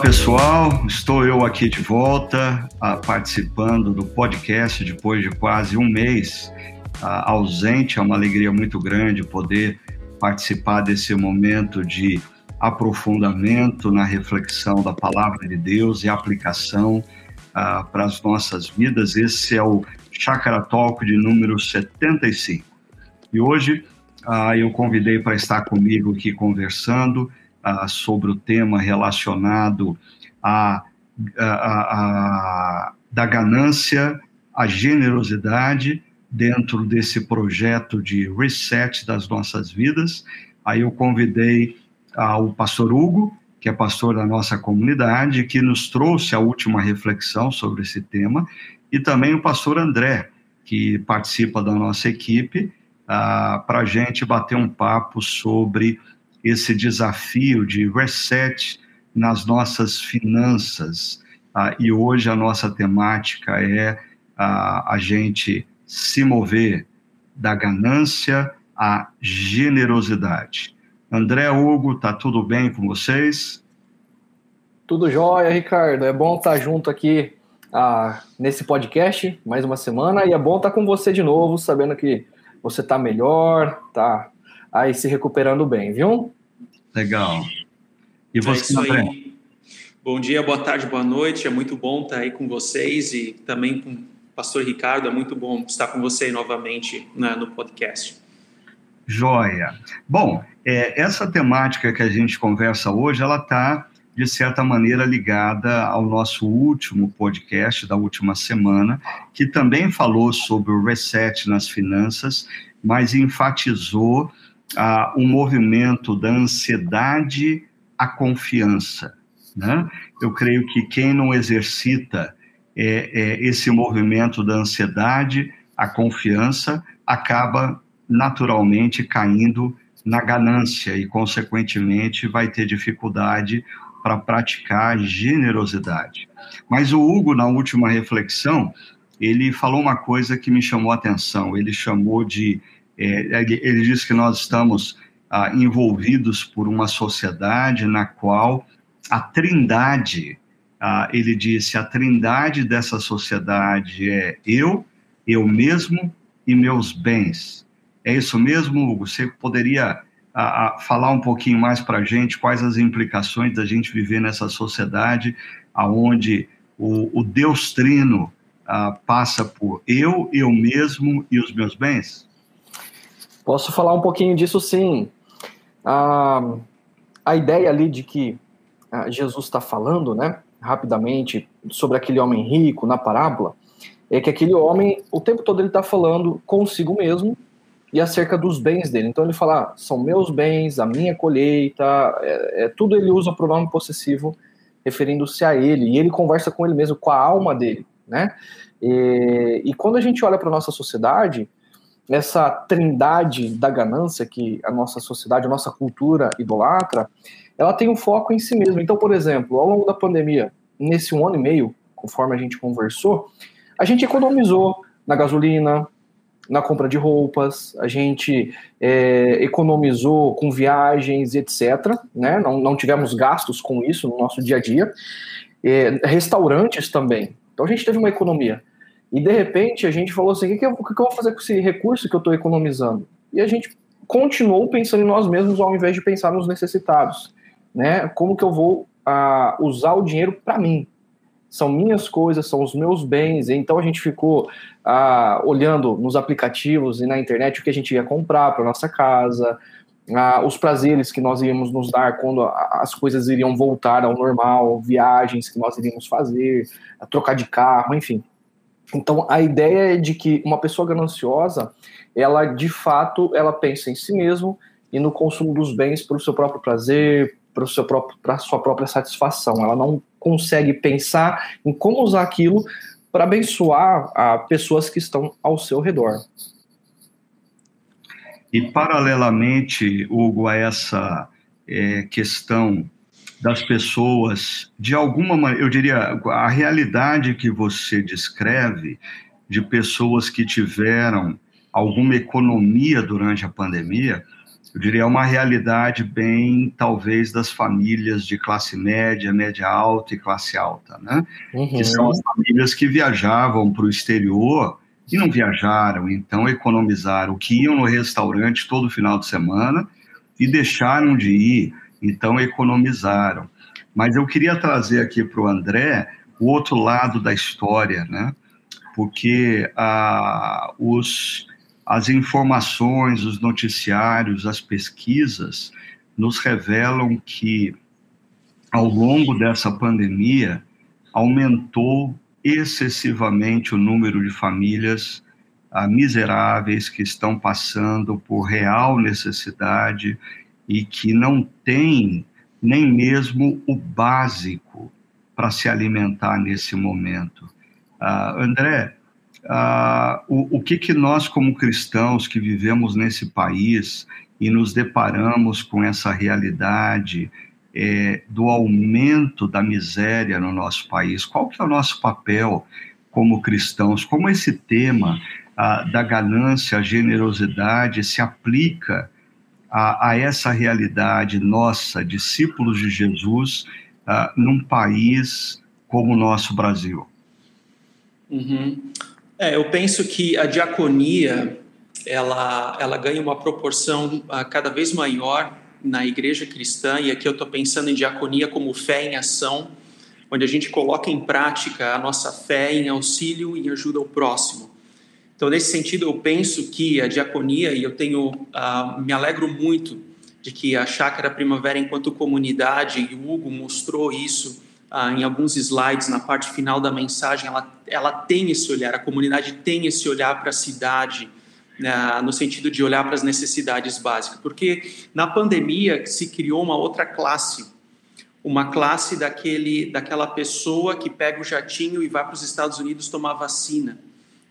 pessoal, estou eu aqui de volta, uh, participando do podcast depois de quase um mês uh, ausente. É uma alegria muito grande poder participar desse momento de aprofundamento na reflexão da palavra de Deus e aplicação uh, para as nossas vidas. Esse é o Chakra Talk de número 75. E hoje eu convidei para estar comigo aqui conversando sobre o tema relacionado a, da ganância à generosidade dentro desse projeto de reset das nossas vidas. Aí eu convidei o pastor Hugo, que é pastor da nossa comunidade, que nos trouxe a última reflexão sobre esse tema, e também o pastor André, que participa da nossa equipe, para a gente bater um papo sobre esse desafio de reset nas nossas finanças. Ah, e hoje a nossa temática é ah, a gente se mover da ganância à generosidade. André, Hugo, tá tudo bem com vocês? Tudo jóia, Ricardo. É bom estar junto aqui ah, nesse podcast mais uma semana e é bom estar com você de novo, sabendo que você está melhor, tá aí se recuperando bem, viu? Legal. E você, é André? Bom dia, boa tarde, boa noite. É muito bom estar aí com vocês e também com o pastor Ricardo. É muito bom estar com você novamente né, no podcast. Joia. Bom, é, essa temática que a gente conversa hoje, ela está, de certa maneira, ligada ao nosso último podcast da última semana, que também falou sobre o reset nas finanças, mas enfatizou ah, movimento da ansiedade à confiança. Né? Eu creio que quem não exercita é, é, esse movimento da ansiedade à confiança acaba naturalmente caindo na ganância e, consequentemente, vai ter dificuldade para praticar generosidade. Mas o Hugo, na última reflexão, ele falou uma coisa que me chamou a atenção. Ele chamou de ele diz que nós estamos ah, envolvidos por uma sociedade na qual a trindade, ah, ele disse, a trindade dessa sociedade é eu, eu mesmo e meus bens. É isso mesmo, Hugo? Você poderia ah, ah falar um pouquinho mais para a gente quais as implicações da gente viver nessa sociedade aonde o, o Deus Trino ah, passa por eu, eu mesmo e os meus bens? Posso falar um pouquinho disso sim. Ah, a ideia ali de que ah, Jesus está falando, né, rapidamente, sobre aquele homem rico na parábola, é que aquele homem, o tempo todo ele está falando consigo mesmo e acerca dos bens dele. Então ele fala, ah, são meus bens, a minha colheita, é, é tudo ele usa o pronome possessivo referindo-se a ele, e ele conversa com ele mesmo, com a alma dele, né? E, e quando a gente olha para nossa sociedade, essa trindade da ganância que a nossa sociedade, a nossa cultura idolatra, ela tem um foco em si mesma. Então, por exemplo, ao longo da pandemia, nesse um ano e meio, conforme a gente conversou, a gente economizou na gasolina, na compra de roupas, a gente é, economizou com viagens, etc. Né? Não, não tivemos gastos com isso no nosso dia a dia. É, restaurantes também. Então a gente teve uma economia. E de repente a gente falou assim: o que, eu, o que eu vou fazer com esse recurso que eu estou economizando? E a gente continuou pensando em nós mesmos ao invés de pensar nos necessitados. Né? Como que eu vou usar o dinheiro para mim? São minhas coisas, são os meus bens. Então a gente ficou uh, olhando nos aplicativos e na internet o que a gente ia comprar para nossa casa, uh, os prazeres que nós íamos nos dar quando as coisas iriam voltar ao normal, viagens que nós iríamos fazer, trocar de carro, enfim. Então, a ideia é de que uma pessoa gananciosa, ela de fato, ela pensa em si mesmo e no consumo dos bens para o seu próprio prazer, para o seu próprio, para sua própria satisfação. Ela não consegue pensar em como usar aquilo para abençoar a pessoas que estão ao seu redor. E paralelamente, Hugo, a essa é, questão das pessoas, de alguma maneira, eu diria, a realidade que você descreve de pessoas que tiveram alguma economia durante a pandemia, eu diria, uma realidade bem, talvez, das famílias de classe média, média alta e classe alta, né? Uhum. Que são as famílias que viajavam para o exterior e não viajaram, então economizaram, que iam no restaurante todo final de semana e deixaram de ir, então economizaram. Mas eu queria trazer aqui para o André o outro lado da história, né? Porque ah, os, as informações, os noticiários, as pesquisas nos revelam que ao longo dessa pandemia aumentou excessivamente o número de famílias ah, miseráveis que estão passando por real necessidade e que não têm nem mesmo o básico para se alimentar nesse momento. Ah, André, ah, o, o que, que nós, como cristãos que vivemos nesse país e nos deparamos com essa realidade é, do aumento da miséria no nosso país, qual que é o nosso papel como cristãos? Como esse tema ah, da ganância, a generosidade se aplica a, a, essa realidade nossa, discípulos de Jesus, uh, num país como o nosso Brasil? Uhum. É, eu penso que a diaconia ela, ela ganha uma proporção uh, cada vez maior na igreja cristã, e aqui eu estou pensando em diaconia como fé em ação, onde a gente coloca em prática a nossa fé em auxílio e ajuda ao próximo. Então, nesse sentido, eu penso que a diaconia, e eu tenho, uh, me alegro muito de que a Chácara Primavera, enquanto comunidade, e o Hugo mostrou isso uh, em alguns slides na parte final da mensagem, ela, ela tem esse olhar, a comunidade tem esse olhar para a cidade, né, no sentido de olhar para as necessidades básicas, porque na pandemia se criou uma outra classe, uma classe daquele, daquela pessoa que pega o jatinho e vai para os Estados Unidos tomar vacina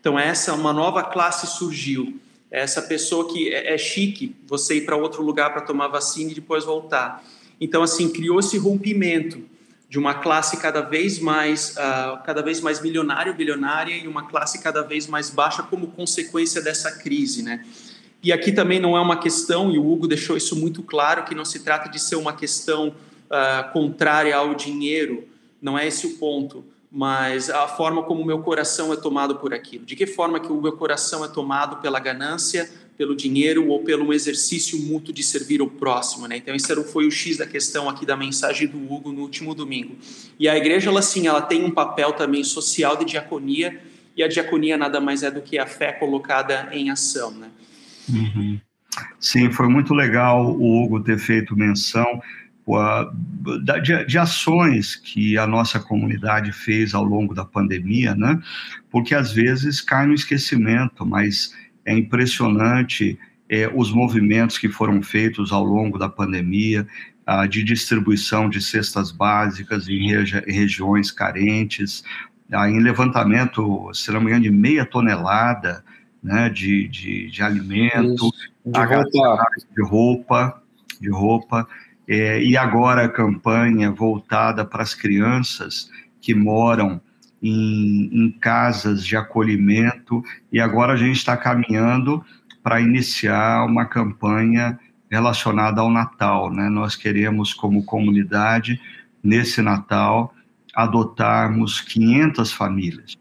então, essa uma nova classe surgiu. Essa pessoa que é, é chique você ir para outro lugar para tomar vacina e depois voltar. Então, assim, criou esse rompimento de uma classe cada vez mais uh, cada vez mais milionária bilionária e uma classe cada vez mais baixa como consequência dessa crise, né? E aqui também não é uma questão, e o Hugo deixou isso muito claro, que não se trata de ser uma questão uh, contrária ao dinheiro, não é esse o ponto mas a forma como o meu coração é tomado por aquilo. De que forma que o meu coração é tomado pela ganância, pelo dinheiro ou pelo exercício mútuo de servir o próximo, né? Então esse foi o X da questão aqui da mensagem do Hugo no último domingo. E a igreja, ela sim, ela tem um papel também social de diaconia, e a diaconia nada mais é do que a fé colocada em ação, né? Uhum. Sim, foi muito legal o Hugo ter feito menção de, de, ações que a nossa comunidade fez ao longo da pandemia, né? Porque às vezes cai no esquecimento, mas é impressionante é, os movimentos que foram feitos ao longo da pandemia ah, de distribuição de cestas básicas em regi regiões carentes, ah, em levantamento, se não me engano, de meia tonelada né, de, de, de alimento, de roupa. de roupa, de roupa é, e agora a campanha voltada para as crianças que moram em, em casas de acolhimento, e agora a gente está caminhando para iniciar uma campanha relacionada ao Natal. Né? Nós queremos, como comunidade, nesse Natal, adotarmos 500 famílias.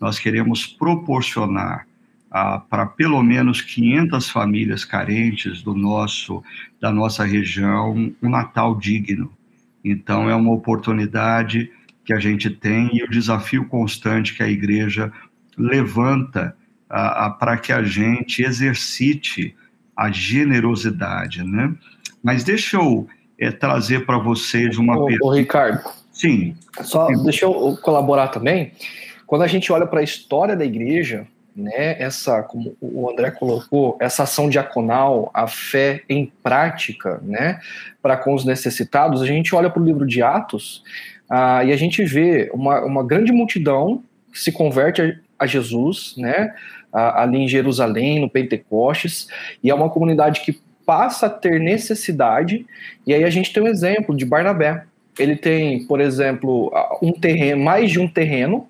Nós queremos proporcionar para pelo menos 500 famílias carentes do nosso da nossa região um Natal digno. Então é uma oportunidade que a gente tem e o desafio constante que a igreja levanta para que a gente exercite a generosidade, né? Mas deixa eu é, trazer para vocês uma ô, pergunta. Ô, Ricardo. Sim. Só sim. deixa eu colaborar também. Quando a gente olha para a história da igreja, né, essa, como o André colocou, essa ação diaconal, a fé em prática, né, para com os necessitados, a gente olha para o livro de Atos ah, e a gente vê uma, uma grande multidão que se converte a, a Jesus, né, ali em Jerusalém, no Pentecostes, e é uma comunidade que passa a ter necessidade, e aí a gente tem um exemplo de Barnabé. Ele tem, por exemplo, um terreno, mais de um terreno,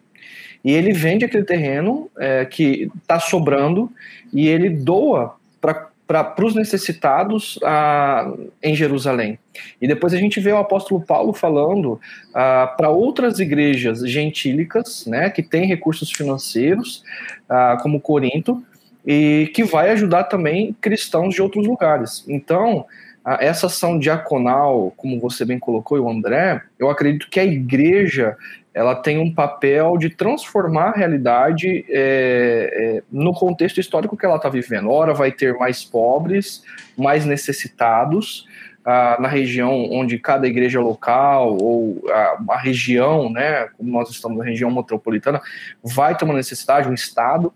e ele vende aquele terreno é, que está sobrando e ele doa para os necessitados em Jerusalém. E depois a gente vê o apóstolo Paulo falando para outras igrejas gentílicas, né, que têm recursos financeiros, como Corinto, e que vai ajudar também cristãos de outros lugares. Então, essa ação diaconal, como você bem colocou, e o André, eu acredito que a igreja ela tem um papel de transformar a realidade é, é, no contexto histórico que ela está vivendo. Ora, vai ter mais pobres, mais necessitados, ah, na região onde cada igreja local ou a, a, região, né, como nós estamos na região metropolitana, vai ter uma necessidade, um estado,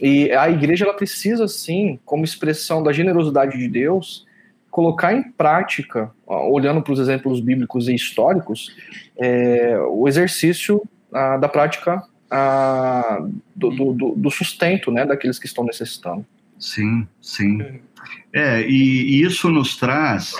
e a igreja ela precisa, sim, como expressão da generosidade de Deus, colocar em prática, olhando para os exemplos bíblicos e históricos, é, o exercício da prática do, do, do, sustento né, daqueles que estão necessitando. Sim, sim. É, e, e isso nos traz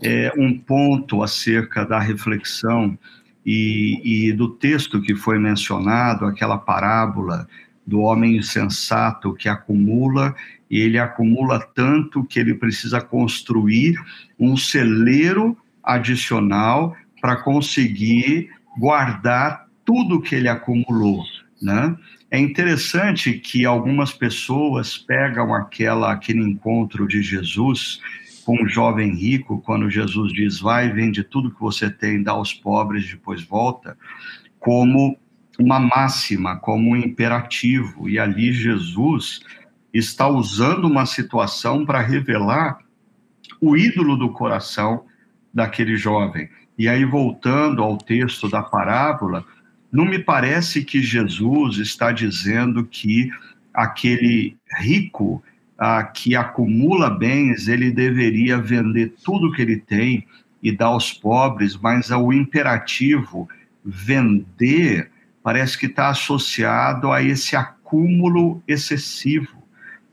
é, um ponto acerca da reflexão e, e, do texto que foi mencionado, aquela parábola do homem insensato que acumula e ele acumula tanto que ele precisa construir um celeiro adicional para conseguir guardar tudo que ele acumulou, né? É interessante que algumas pessoas pegam aquela aquele encontro de Jesus com um jovem rico, quando Jesus diz: "Vai, vende tudo que você tem, dá aos pobres, depois volta", como uma máxima, como um imperativo. E ali Jesus está usando uma situação para revelar o ídolo do coração daquele jovem. E aí, voltando ao texto da parábola, não me parece que Jesus está dizendo que aquele rico ah, que acumula bens, ele deveria vender tudo que ele tem e dar aos pobres, mas o imperativo vender parece que está associado a esse acúmulo excessivo.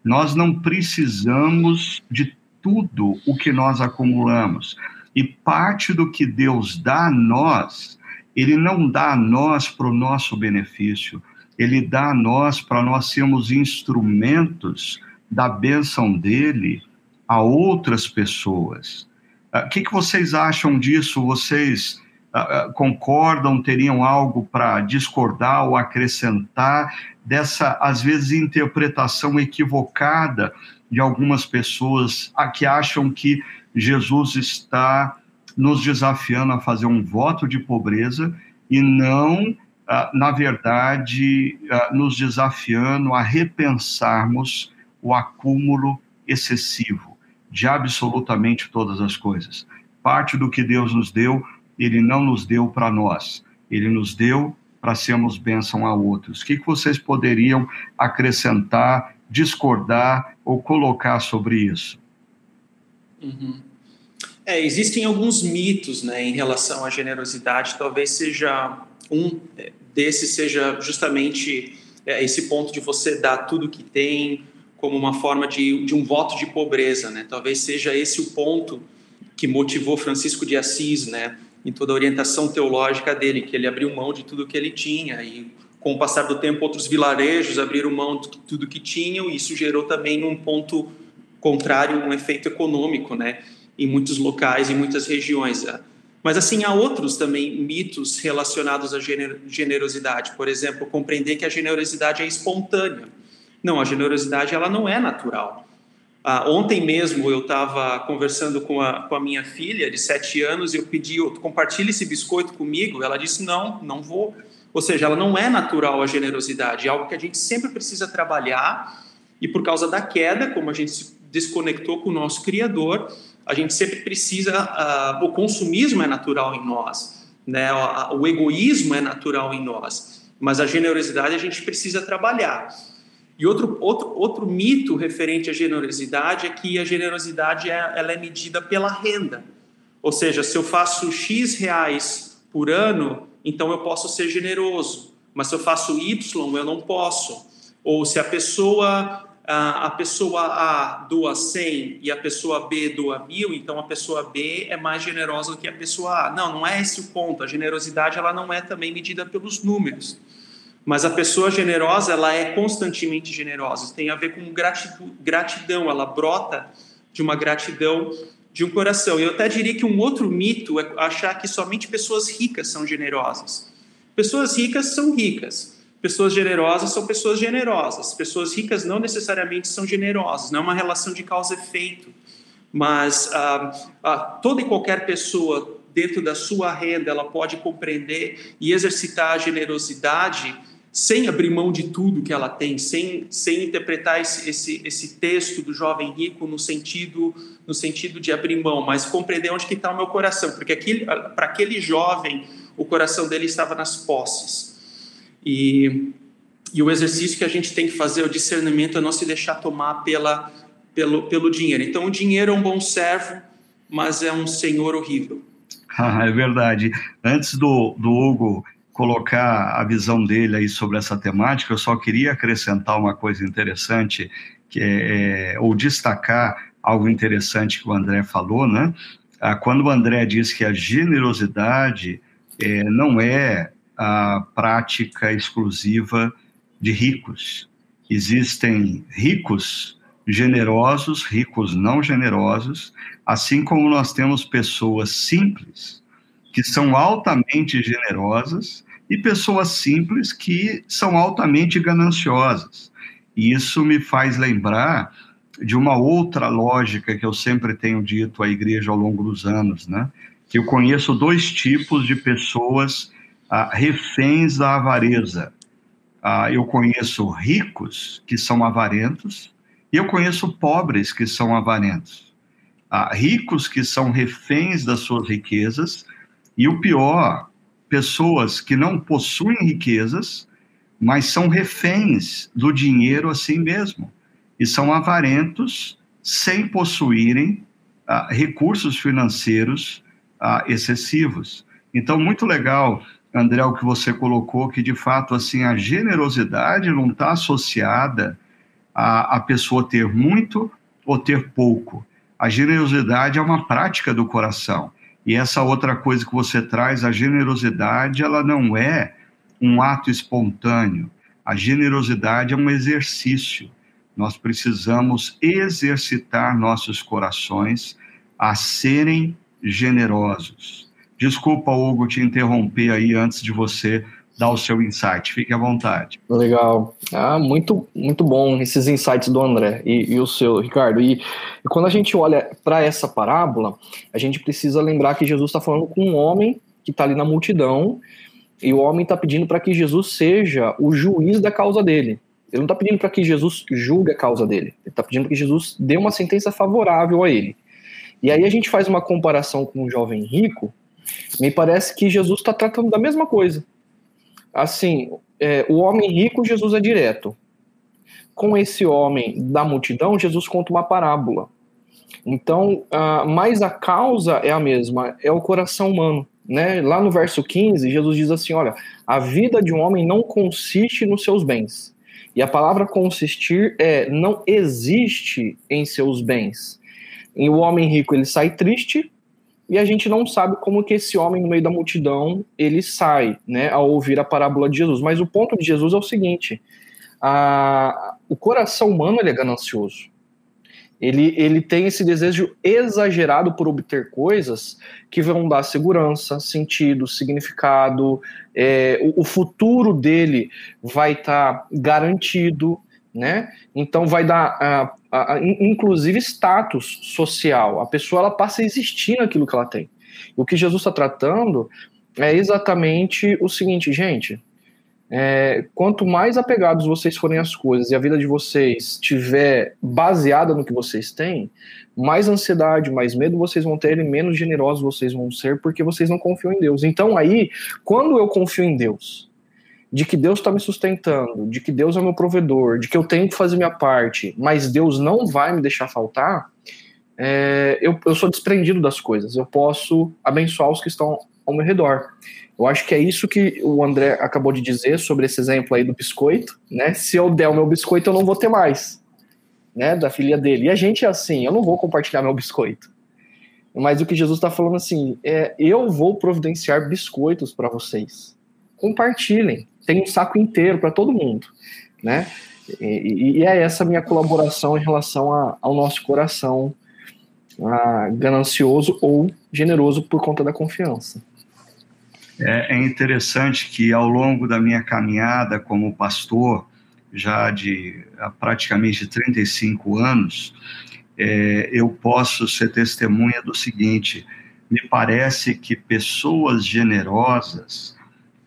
Nós não precisamos de tudo o que nós acumulamos. E parte do que Deus dá a nós, Ele não dá a nós para o nosso benefício, Ele dá a nós para nós sermos instrumentos da bênção dele a outras pessoas. Ah, o que, que vocês acham disso? Vocês uh, concordam, teriam algo para discordar ou acrescentar dessa, às vezes, interpretação equivocada de algumas pessoas que acham que Jesus está nos desafiando a fazer um voto de pobreza e não, na verdade, nos desafiando a repensarmos o acúmulo excessivo de absolutamente todas as coisas. Parte do que Deus nos deu, ele não nos deu para nós, ele nos deu para sermos bênção a outros. O que, que vocês poderiam acrescentar, discordar ou colocar sobre isso? Uhum. É, existem alguns mitos né, em relação à generosidade, talvez seja um desses seja justamente é, esse ponto de você dar tudo que tem como uma forma de, de um voto de pobreza, né? Talvez seja esse o ponto que motivou Francisco de Assis, né? Em toda a orientação teológica dele, que ele abriu mão de tudo que ele tinha e com o passar do tempo outros vilarejos abriram mão de tudo que tinham e isso gerou também um ponto contrário, um efeito econômico, né, em muitos locais, em muitas regiões. Mas assim há outros também mitos relacionados à generosidade. Por exemplo, compreender que a generosidade é espontânea. Não, a generosidade ela não é natural. Ah, ontem mesmo eu estava conversando com a, com a minha filha de sete anos e eu pedi, compartilhe esse biscoito comigo. Ela disse, não, não vou. Ou seja, ela não é natural a generosidade, é algo que a gente sempre precisa trabalhar e por causa da queda, como a gente se desconectou com o nosso Criador, a gente sempre precisa, uh, o consumismo é natural em nós, né? o egoísmo é natural em nós, mas a generosidade a gente precisa trabalhar. E outro, outro, outro mito referente à generosidade é que a generosidade é, ela é medida pela renda. Ou seja, se eu faço X reais por ano, então eu posso ser generoso. Mas se eu faço Y, eu não posso. Ou se a pessoa a pessoa A doa 100 e a pessoa B doa mil, então a pessoa B é mais generosa do que a pessoa A. Não, não é esse o ponto. A generosidade ela não é também medida pelos números Mas a pessoa generosa, ela é constantemente generosa. Tem a ver com gratidão, ela brota de uma gratidão de um coração. Eu até diria que um outro mito é achar que somente pessoas ricas são generosas. Pessoas ricas são ricas. Pessoas generosas são pessoas generosas. Pessoas ricas não necessariamente são generosas. Não é uma relação de causa-efeito. Mas ah, ah, toda e qualquer pessoa dentro da sua renda ela pode compreender e exercitar a generosidade sem abrir mão de tudo que ela tem, sem, sem interpretar esse, esse, esse texto do jovem rico no sentido no sentido de abrir mão, mas compreender onde está o meu coração, porque para aquele jovem o coração dele estava nas posses. E, e o exercício que a gente tem que fazer, o discernimento, é não se deixar tomar pela, pelo, pelo dinheiro. Então, o dinheiro é um bom servo, mas é um senhor horrível. Ah, é verdade. Antes do, do Hugo colocar a visão dele aí sobre essa temática, eu só queria acrescentar uma coisa interessante, que é, é ou destacar algo interessante que o André falou, né? Ah, quando o André diz que a generosidade é, não é a prática exclusiva de ricos. Existem ricos generosos, ricos não generosos, assim como nós temos pessoas simples que são altamente generosas e pessoas simples que são altamente gananciosas. E isso me faz lembrar de uma outra lógica que eu sempre tenho dito à igreja ao longo dos anos, né? Que eu conheço dois tipos de pessoas ah, reféns da avareza. Ah, eu conheço ricos que são avarentos e eu conheço pobres que são avarentos. Ah, ricos que são reféns das suas riquezas e o pior, pessoas que não possuem riquezas, mas são reféns do dinheiro assim mesmo. E são avarentos sem possuírem ah, recursos financeiros ah, excessivos. Então, muito legal, André, o que você colocou, que de fato assim a generosidade não está associada a, a pessoa ter muito ou ter pouco. A generosidade é uma prática do coração. E essa outra coisa que você traz, a generosidade, ela não é um ato espontâneo. A generosidade é um exercício. Nós precisamos exercitar nossos corações a serem generosos. Desculpa, Hugo, te interromper aí antes de você dar o seu insight. Fique à vontade. Legal. Ah, muito, muito bom esses insights do André e, e o seu, Ricardo. E, e quando a gente olha para essa parábola, a gente precisa lembrar que Jesus está falando com um homem que está ali na multidão e o homem está pedindo para que Jesus seja o juiz da causa dele. Ele não está pedindo para que Jesus julgue a causa dele. Ele está pedindo que Jesus dê uma sentença favorável a ele. E aí a gente faz uma comparação com um jovem rico. Me parece que Jesus está tratando da mesma coisa assim, é, o homem rico, Jesus é direto. Com esse homem da multidão, Jesus conta uma parábola. Então, uh, mas a causa é a mesma, é o coração humano. Né? Lá no verso 15, Jesus diz assim: Olha, a vida de um homem não consiste nos seus bens. E a palavra consistir é não existe em seus bens. E o homem rico ele sai triste, e a gente não sabe como que esse homem no meio da multidão ele sai, né, ao ouvir a parábola de Jesus. Mas o ponto de Jesus é o seguinte: a, o coração humano ele é ganancioso. Ele, ele tem esse desejo exagerado por obter coisas que vão dar segurança, sentido, significado. É, o, o futuro dele vai estar tá garantido, né? Então vai dar, inclusive, status social. A pessoa ela passa a existir naquilo que ela tem. O que Jesus está tratando é exatamente o seguinte, gente. É, quanto mais apegados vocês forem às coisas e a vida de vocês estiver baseada no que vocês têm, mais ansiedade, mais medo vocês vão ter e menos generosos vocês vão ser porque vocês não confiam em Deus. Então aí, quando eu confio em Deus, de que Deus está me sustentando, de que Deus é meu provedor, de que eu tenho que fazer minha parte, mas Deus não vai me deixar faltar, é, eu, eu sou desprendido das coisas. Eu posso abençoar os que estão ao meu redor. Eu acho que é isso que o André acabou de dizer sobre esse exemplo aí do biscoito, né? Se eu der o meu biscoito, eu não vou ter mais, né? Da filha dele. E a gente é assim, eu não vou compartilhar meu biscoito. Mas o que Jesus está falando assim, é, eu vou providenciar biscoitos para vocês compartilhem. Tem um saco inteiro para todo mundo, né? E, e, é essa minha colaboração em relação a, ao nosso coração a, ganancioso ou generoso por conta da confiança. É, é interessante que ao longo da minha caminhada como pastor, já de praticamente 35 anos, é, eu posso ser testemunha do seguinte: me parece que pessoas generosas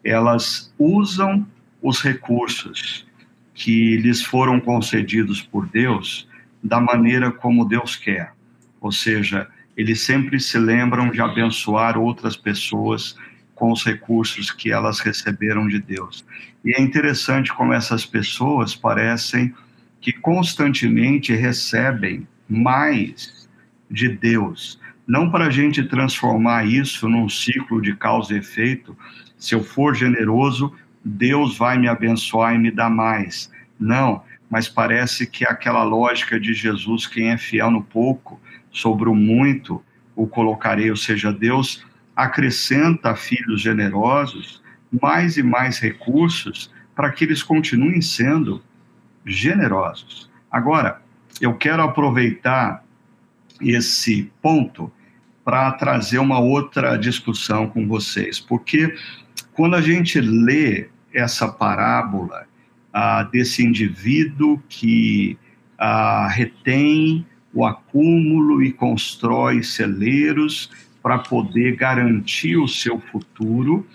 elas usam os recursos que lhes foram concedidos por Deus da maneira como Deus quer. Ou seja, eles sempre se lembram de abençoar outras pessoas com os recursos que elas receberam de Deus. E é interessante como essas pessoas parecem que constantemente recebem mais de Deus. Não para a gente transformar isso num ciclo de causa e efeito. Se eu for generoso, Deus vai me abençoar e me dar mais. Não, mas parece que aquela lógica de Jesus, quem é fiel no pouco, sobre o muito o colocarei, ou seja, Deus acrescenta a filhos generosos mais e mais recursos para que eles continuem sendo generosos. Agora, eu quero aproveitar esse ponto para trazer uma outra discussão com vocês, porque quando a gente lê essa parábola ah, desse indivíduo que ah, retém o acúmulo e constrói celeiros para poder garantir o seu futuro.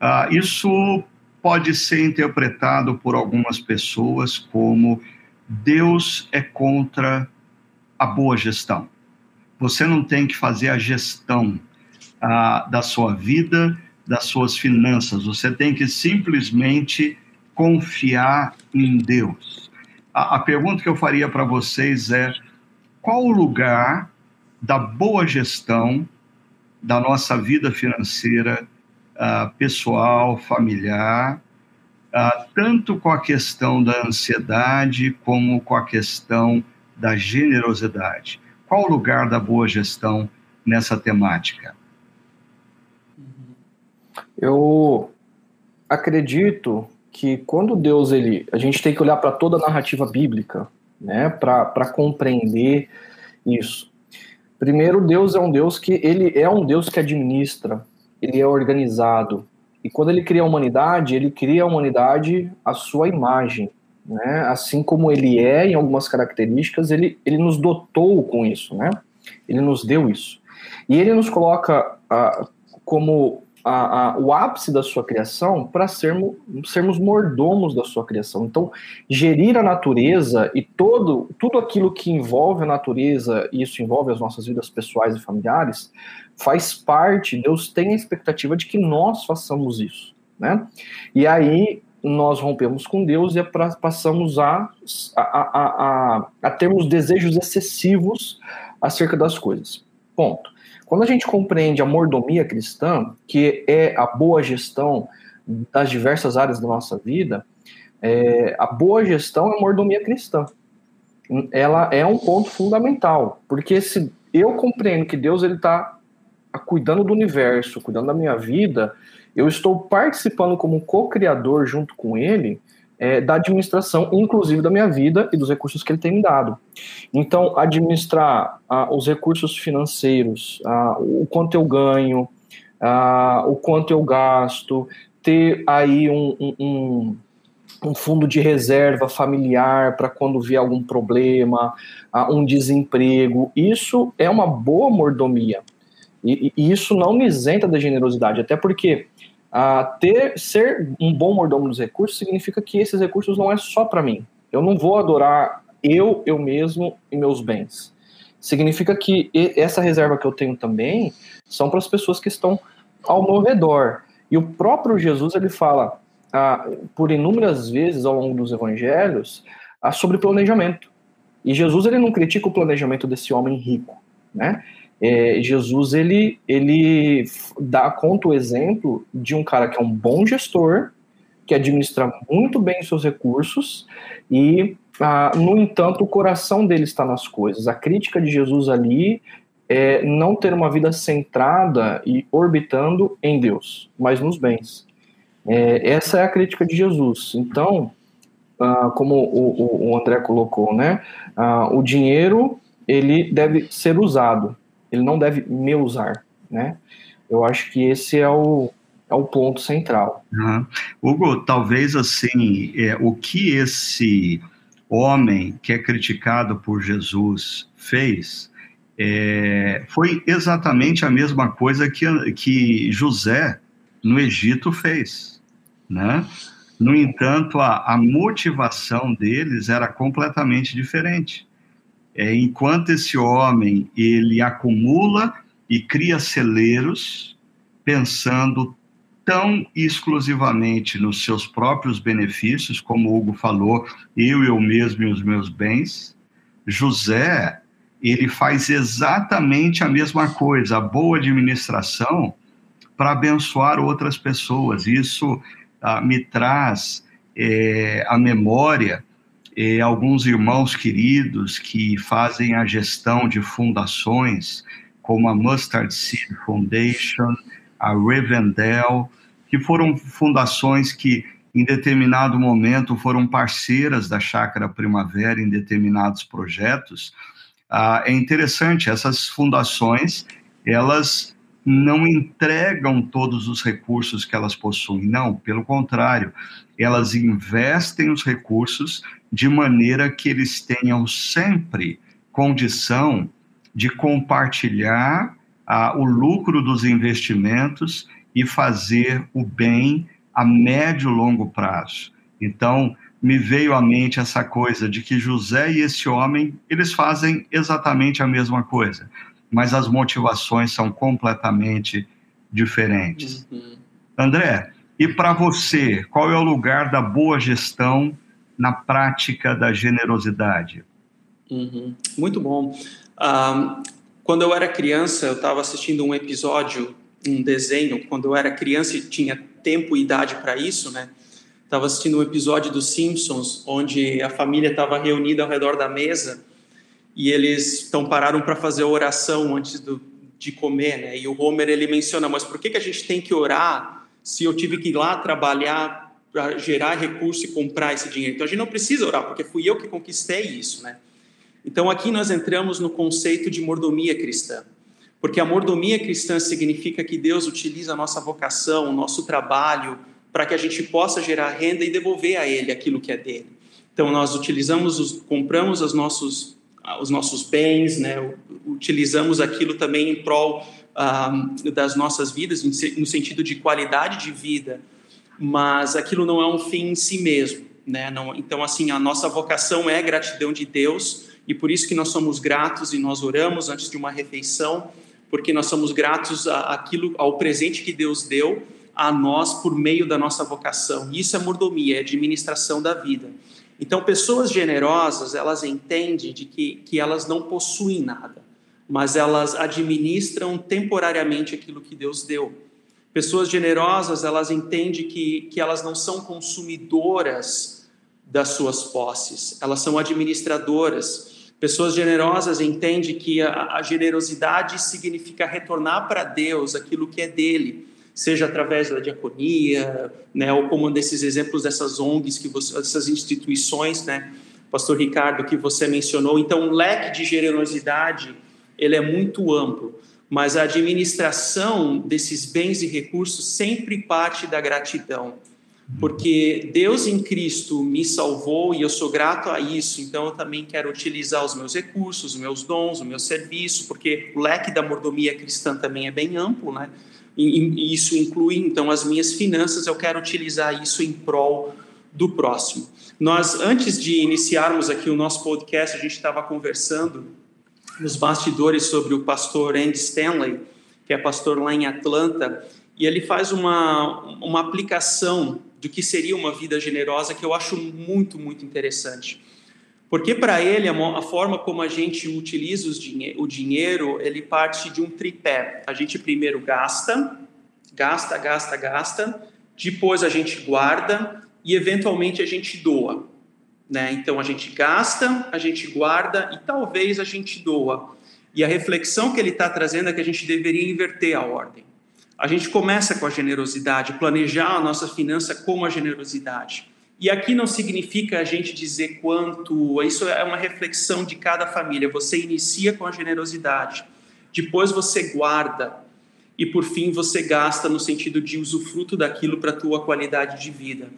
Ah, isso pode ser interpretado por algumas pessoas como Deus é contra a boa gestão. Você não tem que fazer a gestão ah, da sua vida, das suas finanças. Você tem que simplesmente confiar em Deus. A, a pergunta que eu faria para vocês é: qual o lugar da boa gestão da nossa vida financeira uh, pessoal, familiar, uh, tanto com a questão da ansiedade como com a questão da generosidade. Qual o lugar da boa gestão nessa temática? Eu acredito que quando Deus ele, a gente tem que olhar para toda a narrativa bíblica, né, para compreender isso. Primeiro, Deus é um Deus que ele é um Deus que administra, ele é organizado. E quando ele cria a humanidade, ele cria a humanidade à sua imagem, né? Assim como ele é em algumas características, ele, ele nos dotou com isso, né? Ele nos deu isso. E ele nos coloca ah, como a, a, o ápice da sua criação para sermos, sermos mordomos da sua criação. Então, gerir a natureza e todo, tudo aquilo que envolve a natureza, e isso envolve as nossas vidas pessoais e familiares, faz parte, Deus tem a expectativa de que nós façamos isso. Né? E aí nós rompemos com Deus e passamos a, a, a, a termos desejos excessivos acerca das coisas. Ponto. Quando a gente compreende a mordomia cristã, que é a boa gestão das diversas áreas da nossa vida, é, a boa gestão é a mordomia cristã. Ela é um ponto fundamental, porque se eu compreendo que Deus ele está cuidando do universo, cuidando da minha vida, eu estou participando como co-criador junto com Ele é, da administração, inclusive da minha vida e dos recursos que ele tem me dado. Então, administrar ah, os recursos financeiros, ah, o quanto eu ganho, ah, o quanto eu gasto, ter aí um, um, um fundo de reserva familiar para quando vier algum problema, um desemprego, isso é uma boa mordomia. E isso não me isenta da generosidade, até porque Ter ser um bom mordomo dos recursos significa que esses recursos não é só para mim. Eu não vou adorar eu, eu mesmo e meus bens. Significa que essa reserva que eu tenho também são para as pessoas que estão ao meu redor. E o próprio Jesus ele fala uh, por inúmeras vezes ao longo dos evangelhos uh, sobre planejamento. E Jesus ele não critica o planejamento desse homem rico, né? É, Jesus ele, ele dá conta o exemplo de um cara que é um bom gestor, que administra muito bem os seus recursos e, ah, no entanto, o coração dele está nas coisas. A crítica de Jesus ali é não ter uma vida centrada e orbitando em Deus, mas nos bens. É, essa é a crítica de Jesus. Então, ah, como o, o, André colocou, né? Ah, o dinheiro ele deve ser usado, ele não deve me usar, né? Eu acho que esse é o, é o ponto central. Uhum. Hugo, talvez assim, é, o que esse homem que é criticado por Jesus fez é, foi exatamente a mesma coisa que, que José no Egito fez, né? No entanto, a, a motivação deles era completamente diferente. É, enquanto esse homem ele acumula e cria celeiros, pensando tão exclusivamente nos seus próprios benefícios, como o Hugo falou, eu, eu mesmo e os meus bens. José, ele faz exatamente a mesma coisa, a boa administração para abençoar outras pessoas. Isso ah, me traz é, a memória é, alguns irmãos queridos que fazem a gestão de fundações, como a Mustard Seed Foundation, a Rivendell, que foram fundações que, em determinado momento, foram parceiras da Chácara Primavera em determinados projetos. Ah, é interessante, essas fundações, elas não entregam todos os recursos que elas possuem, não, pelo contrário, elas investem os recursos de maneira que eles tenham sempre condição de compartilhar ah, o lucro dos investimentos e fazer o bem a médio e longo prazo. Então, me veio à mente essa coisa de que José e esse homem, eles fazem exatamente a mesma coisa, mas as motivações são completamente diferentes. Uhum. André, e para você, qual é o lugar da boa gestão na prática da generosidade? Uhum. Muito bom. Um, quando eu era criança, eu estava assistindo um episódio, um desenho, quando eu era criança e tinha tempo e idade para isso, né? Estava assistindo um episódio dos Simpsons, onde a família estava reunida ao redor da mesa e eles então pararam para fazer a oração antes do, de comer, né? E o Homer ele menciona, mas por que que a gente tem que orar se eu tive que ir lá trabalhar para gerar recurso e comprar esse dinheiro? Então a gente não precisa orar, porque fui eu que conquistei isso, né? Então aqui nós entramos no conceito de mordomia cristã. Porque a mordomia cristã significa que Deus utiliza a nossa vocação, o nosso trabalho, para que a gente possa gerar renda e devolver a Ele aquilo que é dele. Então nós utilizamos, os, compramos os nossos, os nossos bens, né? utilizamos aquilo também em prol das nossas vidas, no sentido de qualidade de vida, mas aquilo não é um fim em si mesmo. Né? Não, então, assim, a nossa vocação é gratidão de Deus e por isso que nós somos gratos e nós oramos antes de uma refeição, porque nós somos gratos àquilo, ao presente que Deus deu a nós por meio da nossa vocação. Isso é mordomia, é administração da vida. Então, pessoas generosas, elas entendem de que, que elas não possuem nada, mas elas administram temporariamente aquilo que Deus deu. Pessoas generosas, elas entendem que, que elas não são consumidoras das suas posses, elas são administradoras. Pessoas generosas entendem que a, a generosidade significa retornar para Deus aquilo que é dele, seja através da diaconia, né, ou como desses exemplos dessas ONGs, que você, dessas instituições, né, Pastor Ricardo, que você mencionou. Então, o leque de generosidade ele é muito amplo, mas a administração desses bens e recursos sempre parte da gratidão porque Deus em Cristo me salvou e eu sou grato a isso, então eu também quero utilizar os meus recursos, os meus dons, o meu serviço, porque o leque da mordomia cristã também é bem amplo, né? E, isso inclui então as minhas finanças, eu quero utilizar isso em prol do próximo. Nós, antes de iniciarmos aqui o nosso podcast, a gente estava conversando nos bastidores sobre o pastor Andy Stanley, que é pastor lá em Atlanta, e ele faz uma, uma aplicação do que seria uma vida generosa que eu acho muito, muito interessante. Porque para ele, a, forma como a gente utiliza o dinheiro, ele parte de um tripé. A gente primeiro gasta, gasta, gasta, gasta, depois a gente guarda e eventualmente a gente doa. Né? Então a gente gasta, a gente guarda e talvez a gente doa. E a reflexão que ele está trazendo é que a gente deveria inverter a ordem. A gente começa com a generosidade, planejar a nossa finança com a generosidade. E aqui não significa a gente dizer quanto, isso é uma reflexão de cada família. Você inicia com a generosidade, depois você guarda e por fim você gasta no sentido de usufruto daquilo para a tua qualidade de vida.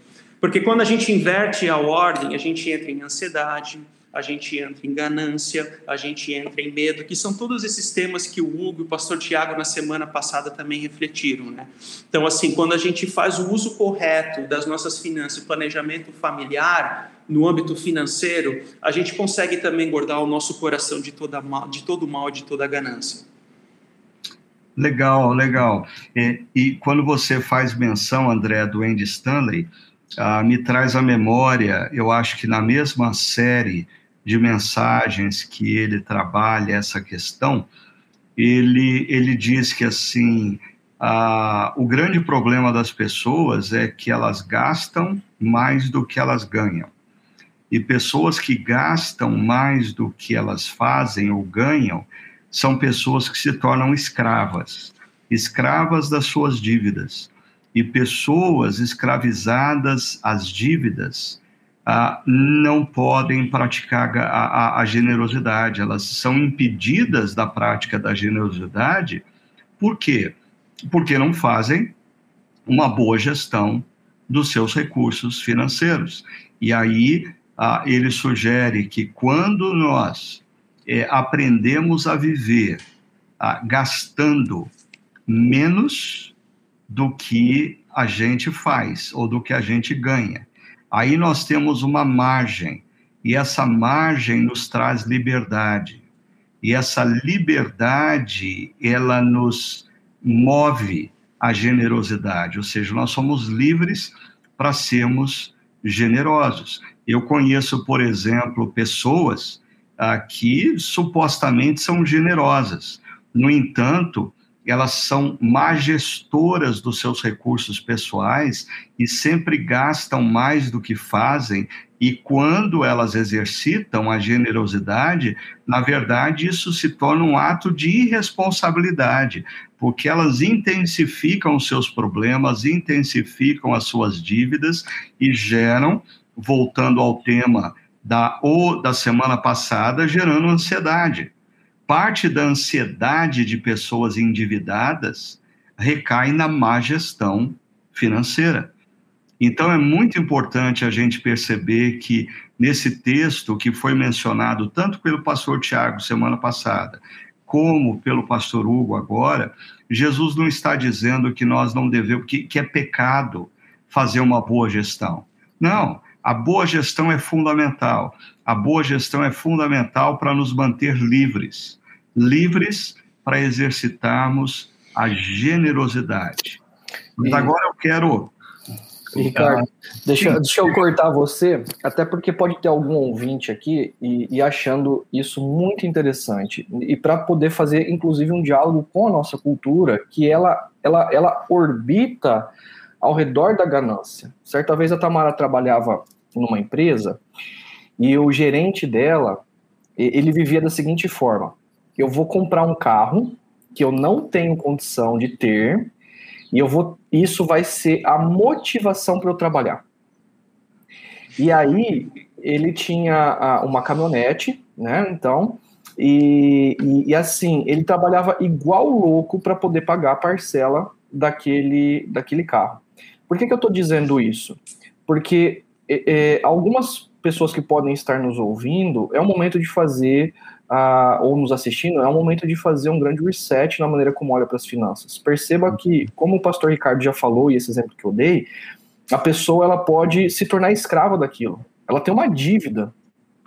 Porque quando a gente inverte a ordem, a gente entra em ansiedade, a gente entra em ganância, a gente entra em medo, que são todos esses temas que o Hugo e o pastor Tiago na semana passada também refletiram, né? Então, assim, quando a gente faz o uso correto das nossas finanças, planejamento familiar, no âmbito financeiro, a gente consegue também guardar o nosso coração de, toda mal, de todo mal, de toda ganância. Legal, legal. E, e, quando você faz menção, André, do Andy Stanley, ah, me traz à memória, eu acho que na mesma série de mensagens que ele trabalha essa questão, ele, ele diz que assim a, o grande problema das pessoas é que elas gastam mais do que elas ganham. E pessoas que gastam mais do que elas fazem ou ganham são pessoas que se tornam escravas, escravas das suas dívidas. E pessoas escravizadas às dívidas ah, não podem praticar a, a, a, generosidade, elas são impedidas da prática da generosidade, por quê? Porque não fazem uma boa gestão dos seus recursos financeiros. E aí ah, ele sugere que quando nós é, aprendemos a viver ah, gastando menos do que a gente faz ou do que a gente ganha, Aí nós temos uma margem, e essa margem nos traz liberdade. E essa liberdade, ela nos move à generosidade, ou seja, nós somos livres para sermos generosos. Eu conheço, por exemplo, pessoas ah, que supostamente são generosas. No entanto, elas são majestoras dos seus recursos pessoais e sempre gastam mais do que fazem, e quando elas exercitam a generosidade, na verdade, isso se torna um ato de irresponsabilidade, porque elas intensificam os seus problemas, intensificam as suas dívidas e geram, voltando ao tema da ou da semana passada, gerando ansiedade parte da ansiedade de pessoas endividadas recai na má gestão financeira. Então é muito importante a gente perceber que nesse texto que foi mencionado tanto pelo pastor Tiago semana passada, como pelo pastor Hugo agora, Jesus não está dizendo que nós não devemos, que, que é pecado fazer uma boa gestão. Não, a boa gestão é fundamental. A boa gestão é fundamental para nos manter livres livres para exercitarmos a generosidade. Mas agora eu quero. Ricardo, deixa, deixa eu cortar você, até porque pode ter algum ouvinte aqui e, e achando isso muito interessante. E para poder fazer, inclusive, um diálogo com a nossa cultura, que ela, ela, ela orbita ao redor da ganância. Certa vez a Tamara trabalhava numa empresa e o gerente dela, ele vivia da seguinte forma: eu vou comprar um carro que eu não tenho condição de ter e eu vou isso vai ser a motivação para eu trabalhar. E aí ele tinha uma caminhonete, né? Então e, e, e assim ele trabalhava igual louco para poder pagar a parcela daquele daquele carro. Por que, que eu estou dizendo isso? Porque é, é, algumas pessoas que podem estar nos ouvindo é o momento de fazer ah, ou nos assistindo, é um momento de fazer um grande reset na maneira como olha para as finanças. Perceba que, como o pastor Ricardo já falou, e esse exemplo que eu dei, a pessoa ela pode se tornar escrava daquilo. Ela tem uma dívida,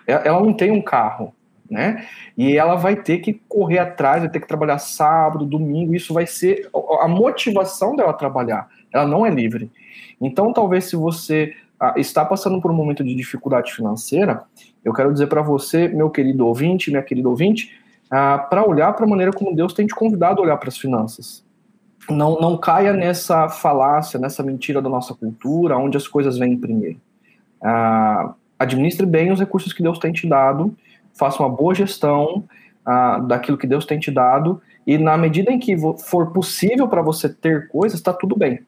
ela não tem um carro, né? E ela vai ter que correr atrás, vai ter que trabalhar sábado, domingo, isso vai ser a motivação dela trabalhar. Ela não é livre. Então, talvez se você está passando por um momento de dificuldade financeira, eu quero dizer para você, meu querido ouvinte, minha querida ouvinte, ah, para olhar para a maneira como Deus tem te convidado a olhar para as finanças. Não, não caia nessa falácia, nessa mentira da nossa cultura, onde as coisas vêm primeiro. Ah, administre bem os recursos que Deus tem te dado, faça uma boa gestão, ah, daquilo que Deus tem te dado, e na medida em que for possível para você ter coisas, está tudo bem.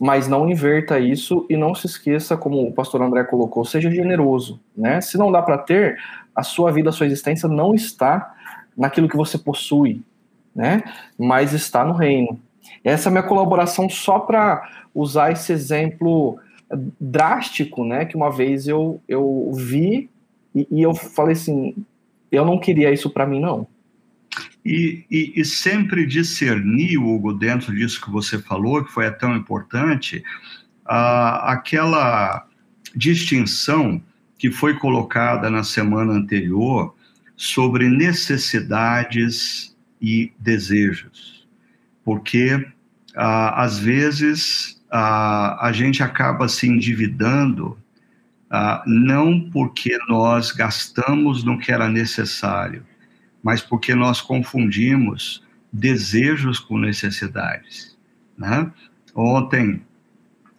Mas não inverta isso e não se esqueça, como o pastor André colocou, seja generoso. Né? Se não dá para ter, a sua vida, a sua existência não está naquilo que você possui, né? mas está no reino. Essa é a minha colaboração só para usar esse exemplo drástico, né? Que uma vez eu, eu vi e, e eu falei assim, eu não queria isso para mim, não. E, e, e, sempre discernir, Hugo, dentro disso que você falou, que foi tão importante, a, aquela distinção que foi colocada na semana anterior sobre necessidades e desejos. Porque, às vezes, a, a gente acaba se endividando não porque nós gastamos no que era necessário, mas porque nós confundimos desejos com necessidades. Né? Ontem,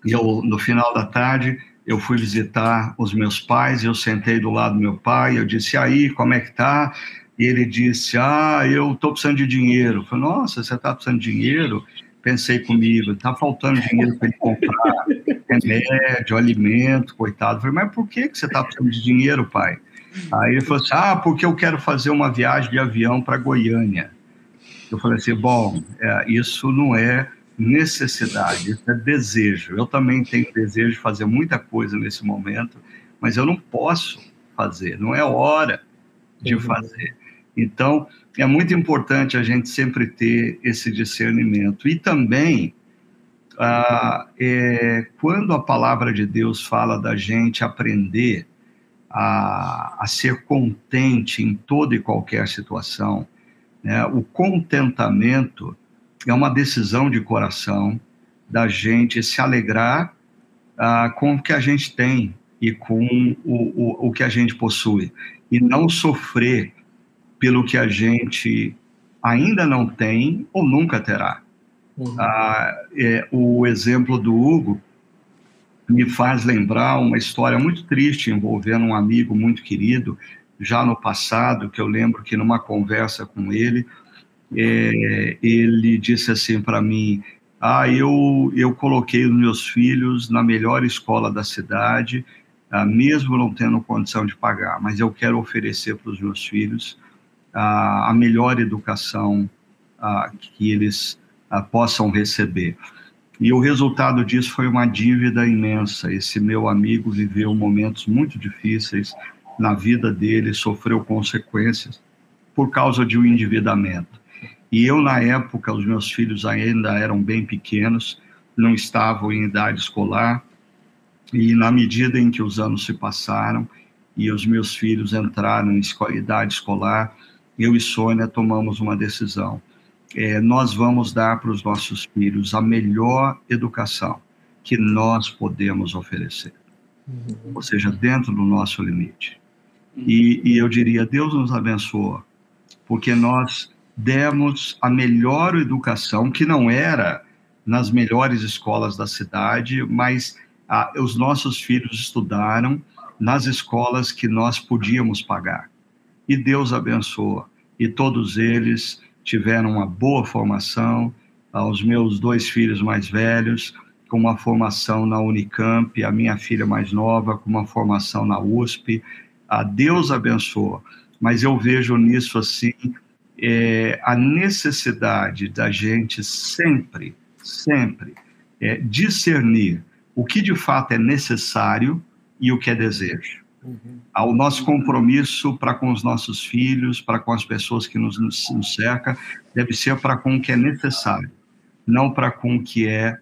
eu, no final da tarde, eu fui visitar os meus pais, eu sentei do lado do meu pai, eu disse, aí, como é que tá? E ele disse, ah, eu estou precisando de dinheiro. Eu falei, nossa, você está precisando de dinheiro? pensei comigo, está faltando dinheiro para ele comprar remédio, alimento, coitado. Eu falei, mas por que, que você está precisando de dinheiro, pai? Aí ele falou assim, ah, porque eu quero fazer uma viagem de avião para Goiânia. Eu falei assim, bom, é, isso não é necessidade, isso é desejo. Eu também tenho desejo de fazer muita coisa nesse momento, mas eu não posso fazer, não é hora de uhum. fazer. Então, é muito importante a gente sempre ter esse discernimento. E também, ah, é, quando a palavra de Deus fala da gente aprender a, a ser contente em toda e qualquer situação, né, o contentamento é uma decisão de coração da gente se alegrar ah, com o que a gente tem e com o, o, o que a gente possui, e não sofrer pelo que a gente ainda não tem ou nunca terá. Uhum. Ah, é, o exemplo do Hugo me faz lembrar uma história muito triste envolvendo um amigo muito querido, já no passado, que eu lembro que numa conversa com ele, é, ele disse assim para mim: Ah, eu, eu coloquei os meus filhos na melhor escola da cidade, ah, mesmo não tendo condição de pagar, mas eu quero oferecer para os meus filhos a, a melhor educação a, que eles a, possam receber. E o resultado disso foi uma dívida imensa. Esse meu amigo viveu momentos muito difíceis na vida dele, sofreu consequências por causa de um endividamento. E eu, na época, os meus filhos ainda eram bem pequenos, não estavam em idade escolar, e na medida em que os anos se passaram e os meus filhos entraram em idade escolar, eu e Sônia tomamos uma decisão. É, nós vamos dar para os nossos filhos a melhor educação que nós podemos oferecer, uhum. ou seja, dentro do nosso limite. Uhum. E, e eu diria, Deus nos abençoa, porque nós demos a melhor educação, que não era nas melhores escolas da cidade, mas ah, os nossos filhos estudaram nas escolas que nós podíamos pagar e Deus abençoa. E todos eles tiveram uma boa formação. Os meus dois filhos mais velhos, com uma formação na Unicamp, a minha filha mais nova, com uma formação na USP. A Deus abençoa. Mas eu vejo nisso assim é, a necessidade da gente sempre, sempre é, discernir o que de fato é necessário e o que é desejo. Uhum. Ao nosso compromisso para com os nossos filhos, para com as pessoas que nos, nos cercam, deve ser para com o que é necessário, não para com o que é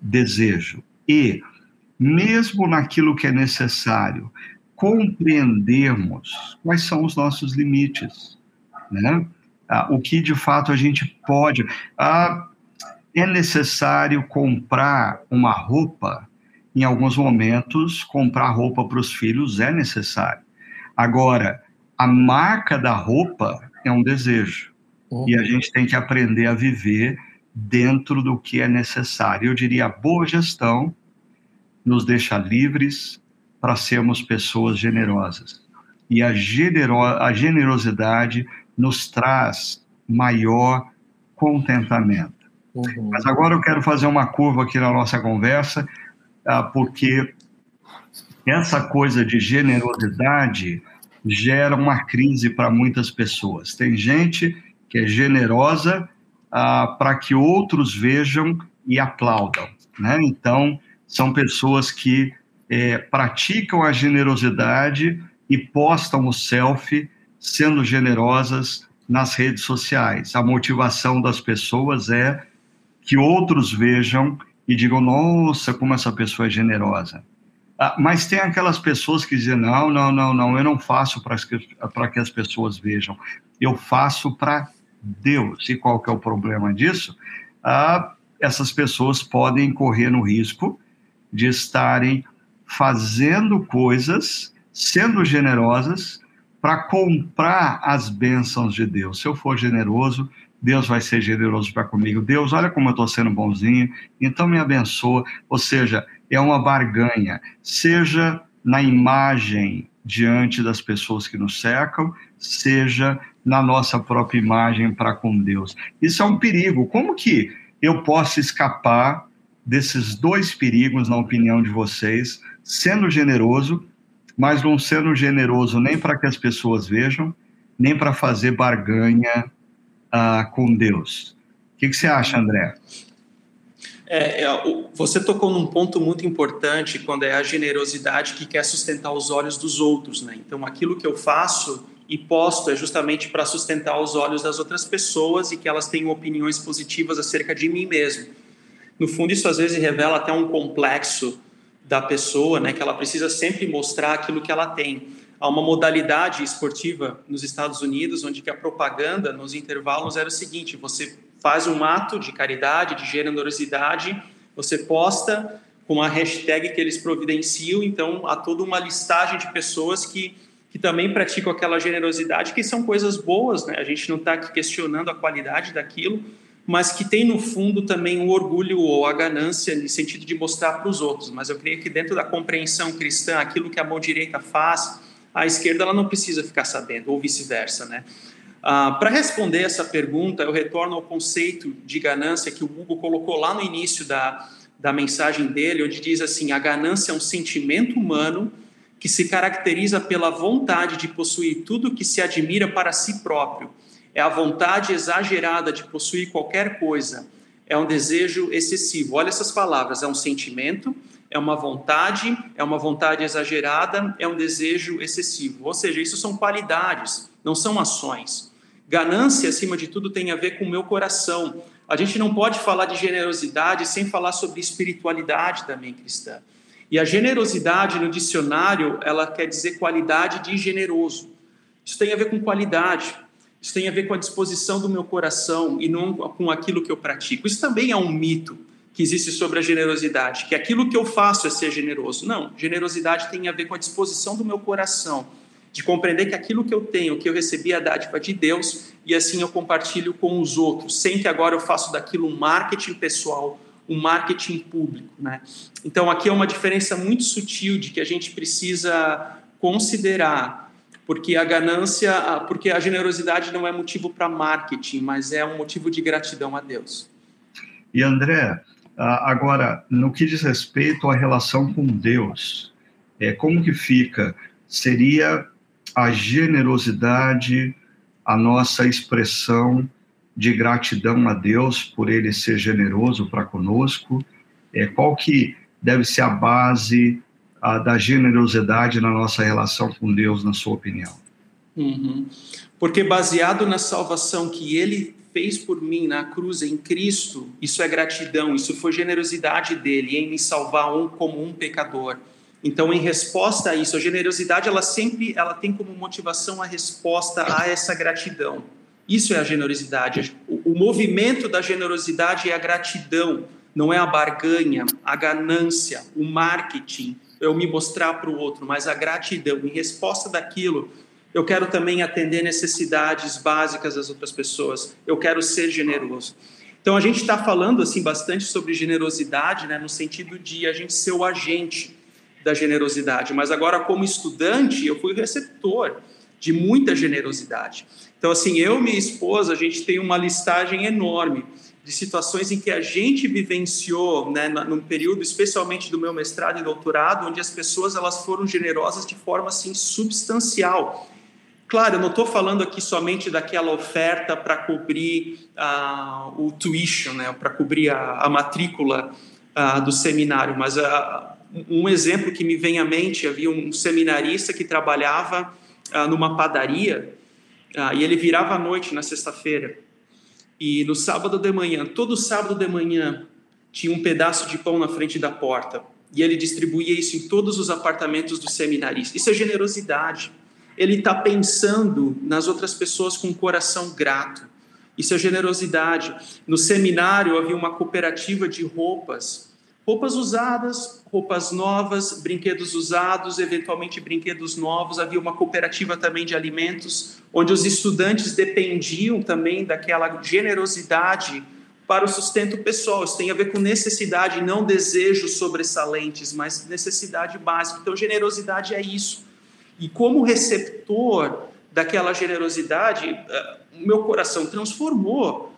desejo. E, mesmo naquilo que é necessário, compreendermos quais são os nossos limites, né? Ah, o que de fato a gente pode. Ah, é necessário comprar uma roupa em alguns momentos, comprar roupa para os filhos é necessário. Agora, a marca da roupa é um desejo. Uhum. E a gente tem que aprender a viver dentro do que é necessário. Eu diria, a boa gestão nos deixa livres para sermos pessoas generosas. e a, genero, a generosidade nos traz maior contentamento. Uhum. Mas agora eu quero fazer uma curva aqui na nossa conversa, porque essa coisa de generosidade gera uma crise para muitas pessoas. Tem gente que é generosa ah, para que outros vejam e aplaudam. Né? Então, são pessoas que é, praticam a generosidade e postam o selfie sendo generosas nas redes sociais. A motivação das pessoas é que outros vejam e digam: nossa, como essa pessoa é generosa. Ah, mas tem aquelas pessoas que dizem: não, não, não, não, eu não faço para que as pessoas vejam, eu faço para Deus. E qual que é o problema disso? Ah, essas pessoas podem correr no risco de estarem fazendo coisas, sendo generosas, para comprar as bênçãos de Deus. Se eu for generoso, Deus vai ser generoso para comigo. Deus, olha como eu estou sendo bonzinho, então me abençoa. Ou seja, é uma barganha, seja na imagem diante das pessoas que nos cercam, seja na nossa própria imagem para com Deus. Isso é um perigo. Como que eu posso escapar desses dois perigos, na opinião de vocês, sendo generoso, mas não sendo generoso nem para que as pessoas vejam, nem para fazer barganha uh, com Deus? O que, que você acha, André? É, é, você tocou num ponto muito importante quando é a generosidade que quer sustentar os olhos dos outros, né? Então, aquilo que eu faço e posto é justamente para sustentar os olhos das outras pessoas e que elas tenham opiniões positivas acerca de mim mesmo. No fundo, isso às vezes revela até um complexo da pessoa, né? Que ela precisa sempre mostrar aquilo que ela tem. Há uma modalidade esportiva nos Estados Unidos onde que a propaganda nos intervalos era o seguinte: você faz um ato de caridade, de generosidade, você posta com a hashtag que eles providenciam, então há toda uma listagem de pessoas que, que também praticam aquela generosidade, que são coisas boas, né? A gente não está aqui questionando a qualidade daquilo, mas que tem no fundo também o orgulho ou a ganância no sentido de mostrar para os outros. Mas eu creio que dentro da compreensão cristã, aquilo que a mão direita faz, a esquerda ela não precisa ficar sabendo, ou vice-versa, né? Ah, Para responder essa pergunta, eu retorno ao conceito de ganância que o Hugo colocou lá no início da, da mensagem dele, onde diz assim: a ganância é um sentimento humano que se caracteriza pela vontade de possuir tudo que se admira para si próprio. É a vontade exagerada de possuir qualquer coisa. É um desejo excessivo. Olha essas palavras: é um sentimento, é uma vontade, é uma vontade exagerada, é um desejo excessivo. Ou seja, isso são qualidades, não são ações. Ganância, acima de tudo, tem a ver com o meu coração. A gente não pode falar de generosidade sem falar sobre espiritualidade também cristã. E a generosidade no dicionário, ela quer dizer qualidade de generoso. Isso tem a ver com qualidade. Isso tem a ver com a disposição do meu coração e não com aquilo que eu pratico. Isso também é um mito que existe sobre a generosidade, que aquilo que eu faço é ser generoso. Não, generosidade tem a ver com a disposição do meu coração de compreender que aquilo que eu tenho, que eu recebi é a dádiva de Deus e assim eu compartilho com os outros, sem que agora eu faça daquilo um marketing pessoal, um marketing público, né? Então aqui é uma diferença muito sutil de que a gente precisa considerar, porque a ganância, porque a generosidade não é motivo para marketing, mas é um motivo de gratidão a Deus. E André, agora no que diz respeito à relação com Deus, é como que fica? Seria a generosidade, a nossa expressão de gratidão a Deus por Ele ser generoso para conosco? É, qual que deve ser a base a, da generosidade na nossa relação com Deus, na sua opinião? Uhum. Porque baseado na salvação que Ele fez por mim na cruz em Cristo, isso é gratidão, isso foi generosidade dele em me salvar um como um pecador. Então, em resposta a isso, a generosidade ela sempre ela tem como motivação a resposta a essa gratidão. Isso é a generosidade. O, o movimento da generosidade é a gratidão, não é a barganha, a ganância, o marketing, eu me mostrar para o outro, mas a gratidão. Em resposta daquilo, eu quero também atender necessidades básicas das outras pessoas. Eu quero ser generoso. Então a gente está falando assim bastante sobre generosidade, né, no sentido de a gente ser o agente da generosidade, mas agora, como estudante, eu fui receptor de muita generosidade. Então, assim, eu e minha esposa, a gente tem uma listagem enorme de situações em que a gente vivenciou, né, num período, especialmente do meu mestrado e doutorado, onde as pessoas elas foram generosas de forma assim substancial. Claro, eu não estou falando aqui somente daquela oferta para cobrir uh, o tuition, né, para cobrir a, a matrícula uh, do seminário, mas uh, um exemplo que me vem à mente, havia um seminarista que trabalhava numa padaria e ele virava à noite na sexta-feira e no sábado de manhã, todo sábado de manhã, tinha um pedaço de pão na frente da porta e ele distribuía isso em todos os apartamentos do seminarista. Isso é generosidade ele está pensando nas outras pessoas com um coração grato. Isso é generosidade. No seminário havia uma cooperativa de roupas, roupas usadas, roupas novas, brinquedos usados, eventualmente brinquedos novos. Havia uma cooperativa também de alimentos, onde os estudantes dependiam também daquela generosidade para o sustento pessoal. Isso tem a ver com necessidade, não desejos sobressalentes, mas necessidade básica. Então, generosidade é isso e como receptor daquela generosidade, eh, o meu coração transformou.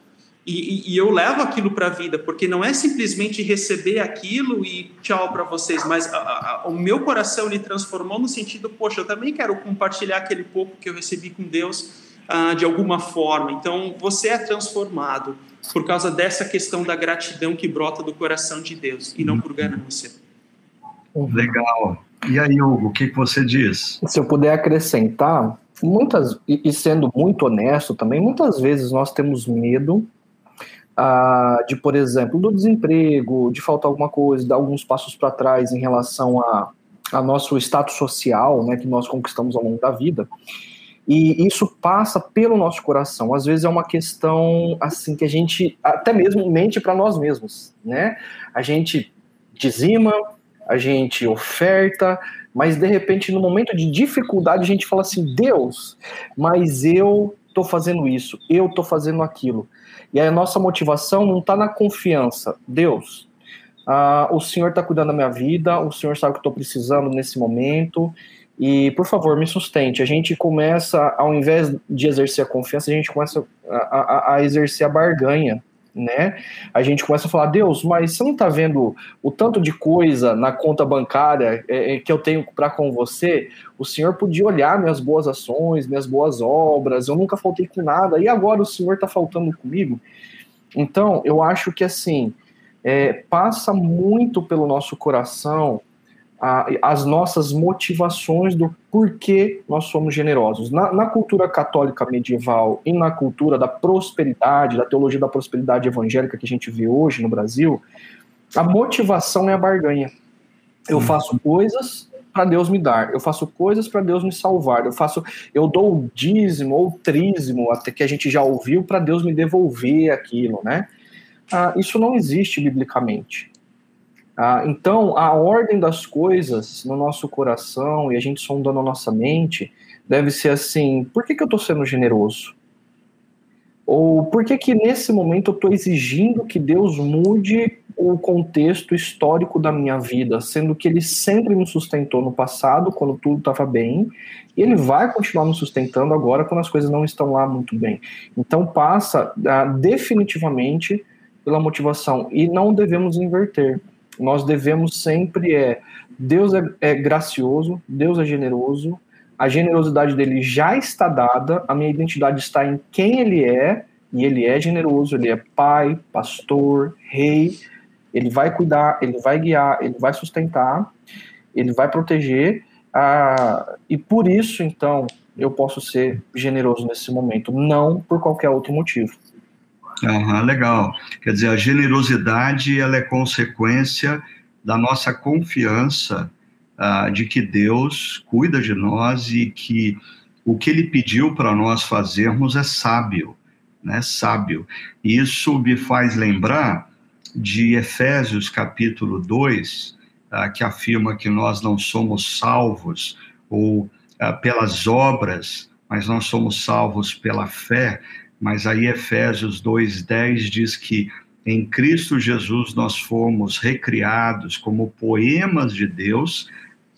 E, e, e eu levo aquilo para a vida, porque não é simplesmente receber aquilo e tchau para vocês, mas a, a, o meu coração ele transformou no sentido, poxa, eu também quero compartilhar aquele pouco que eu recebi com Deus ah, de alguma forma. Então, você é transformado por causa dessa questão da gratidão que brota do coração de Deus e não por ganância. Legal. E aí, Hugo, o que, você diz? Se eu puder acrescentar, muitas, e sendo muito honesto também, muitas vezes nós temos medo ah, de, por exemplo, do desemprego, de faltar alguma coisa, dar alguns passos para trás em relação a, a nosso status social, né, que nós conquistamos ao longo da vida. E isso passa pelo nosso coração. Às vezes é uma questão assim que a gente até mesmo mente para nós mesmos, né? A gente dizima, a gente oferta, mas de repente no momento de dificuldade a gente fala assim: Deus, mas eu estou fazendo isso, eu estou fazendo aquilo. E a nossa motivação não está na confiança. Deus, ah, o Senhor está cuidando da minha vida, o Senhor sabe o que estou precisando nesse momento. E, por favor, me sustente. A gente começa, ao invés de exercer a confiança, a gente começa a, a, a exercer a barganha né? A gente começa a falar, Deus, mas você não está vendo o tanto de coisa na conta bancária é, é que eu tenho para com você? O Senhor podia olhar minhas boas ações, minhas boas obras, eu nunca faltei com nada, e agora o Senhor está faltando comigo? Então, eu acho que assim, é, passa muito pelo nosso coração a, as nossas motivações do porquê nós somos generosos. Na, na, cultura católica medieval e na cultura da prosperidade, da teologia da prosperidade evangélica que a gente vê hoje no Brasil, a motivação é a barganha. Eu faço coisas para Deus me dar, eu faço coisas para Deus me salvar, eu faço, eu dou o dízimo ou trízimo, até que a gente já ouviu, para Deus me devolver aquilo, né? Ah, isso não existe biblicamente. Ah, então, a ordem das coisas no nosso coração e a gente sondando a nossa mente deve ser assim: por que, que eu estou sendo generoso? Ou por que, que nesse momento eu estou exigindo que Deus mude o contexto histórico da minha vida, sendo que Ele sempre me sustentou no passado, quando tudo estava bem, e Ele vai continuar me sustentando agora, quando as coisas não estão lá muito bem. Então, passa ah, definitivamente pela motivação, e não devemos inverter nós devemos sempre é Deus é, é, gracioso, Deus é generoso, a generosidade dele já está dada, a minha identidade está em quem ele é, e ele é generoso, ele é pai, pastor, rei, ele vai cuidar, ele vai guiar, ele vai sustentar, ele vai proteger, ah, e por isso, então, eu posso ser generoso nesse momento, não por qualquer outro motivo. Uhum, legal. Quer dizer, a generosidade ela é consequência da nossa confiança uh, de que Deus cuida de nós e que o que Ele pediu para nós fazermos é sábio, né? Sábio. Isso me faz lembrar de Efésios capítulo 2, uh, ah, que afirma que nós não somos salvos ou uh, pelas obras, mas nós somos salvos pela fé mas aí Efésios 2:10 diz que em Cristo Jesus nós fomos recriados como poemas de Deus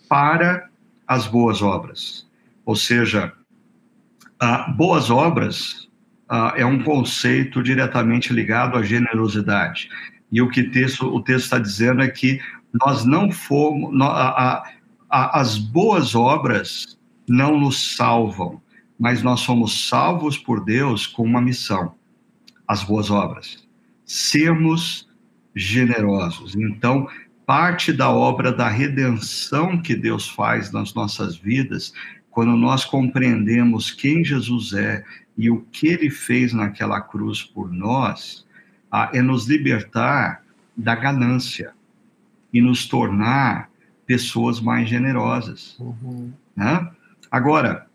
para as boas obras. Ou seja, boas obras é um conceito diretamente ligado à generosidade. E o que texto, o texto está dizendo é que nós não fomos. a, a, as boas obras não nos salvam, mas nós somos salvos por Deus com uma missão: as boas obras. Sermos generosos. Então, parte da obra da redenção que Deus faz nas nossas vidas, quando nós compreendemos quem Jesus é e o que ele fez naquela cruz por nós, é nos libertar da ganância e nos tornar pessoas mais generosas. Uhum. Né? Agora,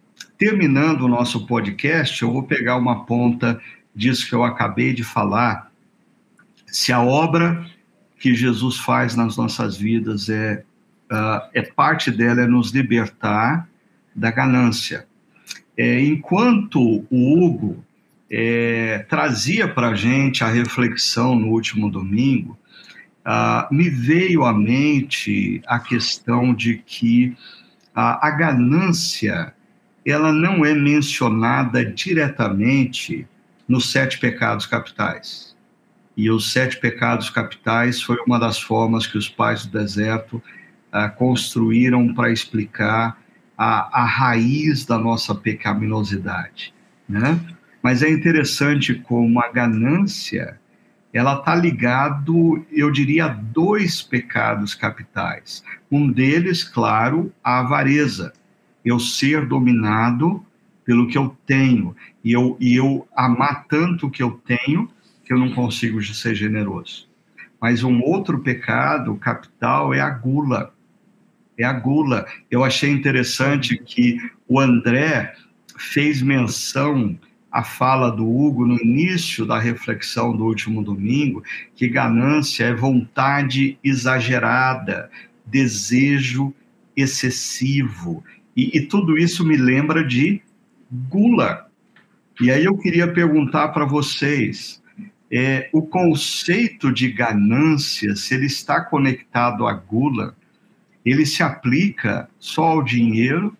terminando o nosso podcast, eu vou pegar uma ponta disso que eu acabei de falar. Se a obra que Jesus faz nas nossas vidas é, uh, é parte dela é nos libertar da ganância. É, enquanto o Hugo é, trazia para a gente a reflexão no último domingo, uh, me veio à mente a questão de que a ganância ela não é mencionada diretamente nos sete pecados capitais. E os sete pecados capitais foi uma das formas que os pais do deserto uh, construíram para explicar a, a raiz da nossa pecaminosidade, né? Mas é interessante como a ganância ela está ligado, eu diria, a dois pecados capitais. Um deles, claro, a avareza. Eu ser dominado pelo que eu tenho e eu, e eu amar tanto o que eu tenho que eu não consigo ser generoso. Mas um outro pecado capital é a gula. É a gula. Eu achei interessante que o André fez menção a fala do Hugo no início da reflexão do último domingo, que ganância é vontade exagerada, desejo excessivo. E, e tudo isso me lembra de gula. E aí eu queria perguntar para vocês, é, o conceito de ganância, se ele está conectado à gula, ele se aplica só ao dinheiro,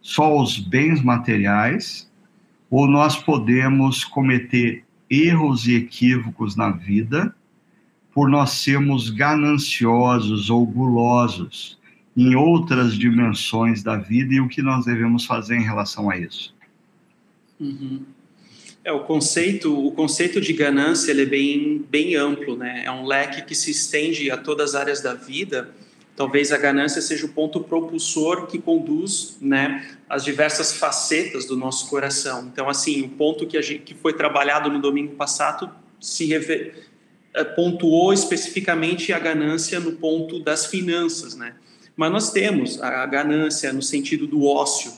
só aos bens materiais, ou nós podemos cometer erros e equívocos na vida por nós sermos gananciosos ou gulosos em outras dimensões da vida e o que nós devemos fazer em relação a isso. Uhum. É, o conceito, o conceito de ganância ele é bem, bem amplo, né? É um leque que se estende a todas as áreas da vida Talvez a ganância seja o ponto propulsor que conduz, né, as diversas facetas do nosso coração. Então, assim, o ponto que, a gente, que foi trabalhado no domingo passado se refer, eh, pontuou especificamente a ganância no ponto das finanças, né? Mas nós temos a ganância no sentido do ócio,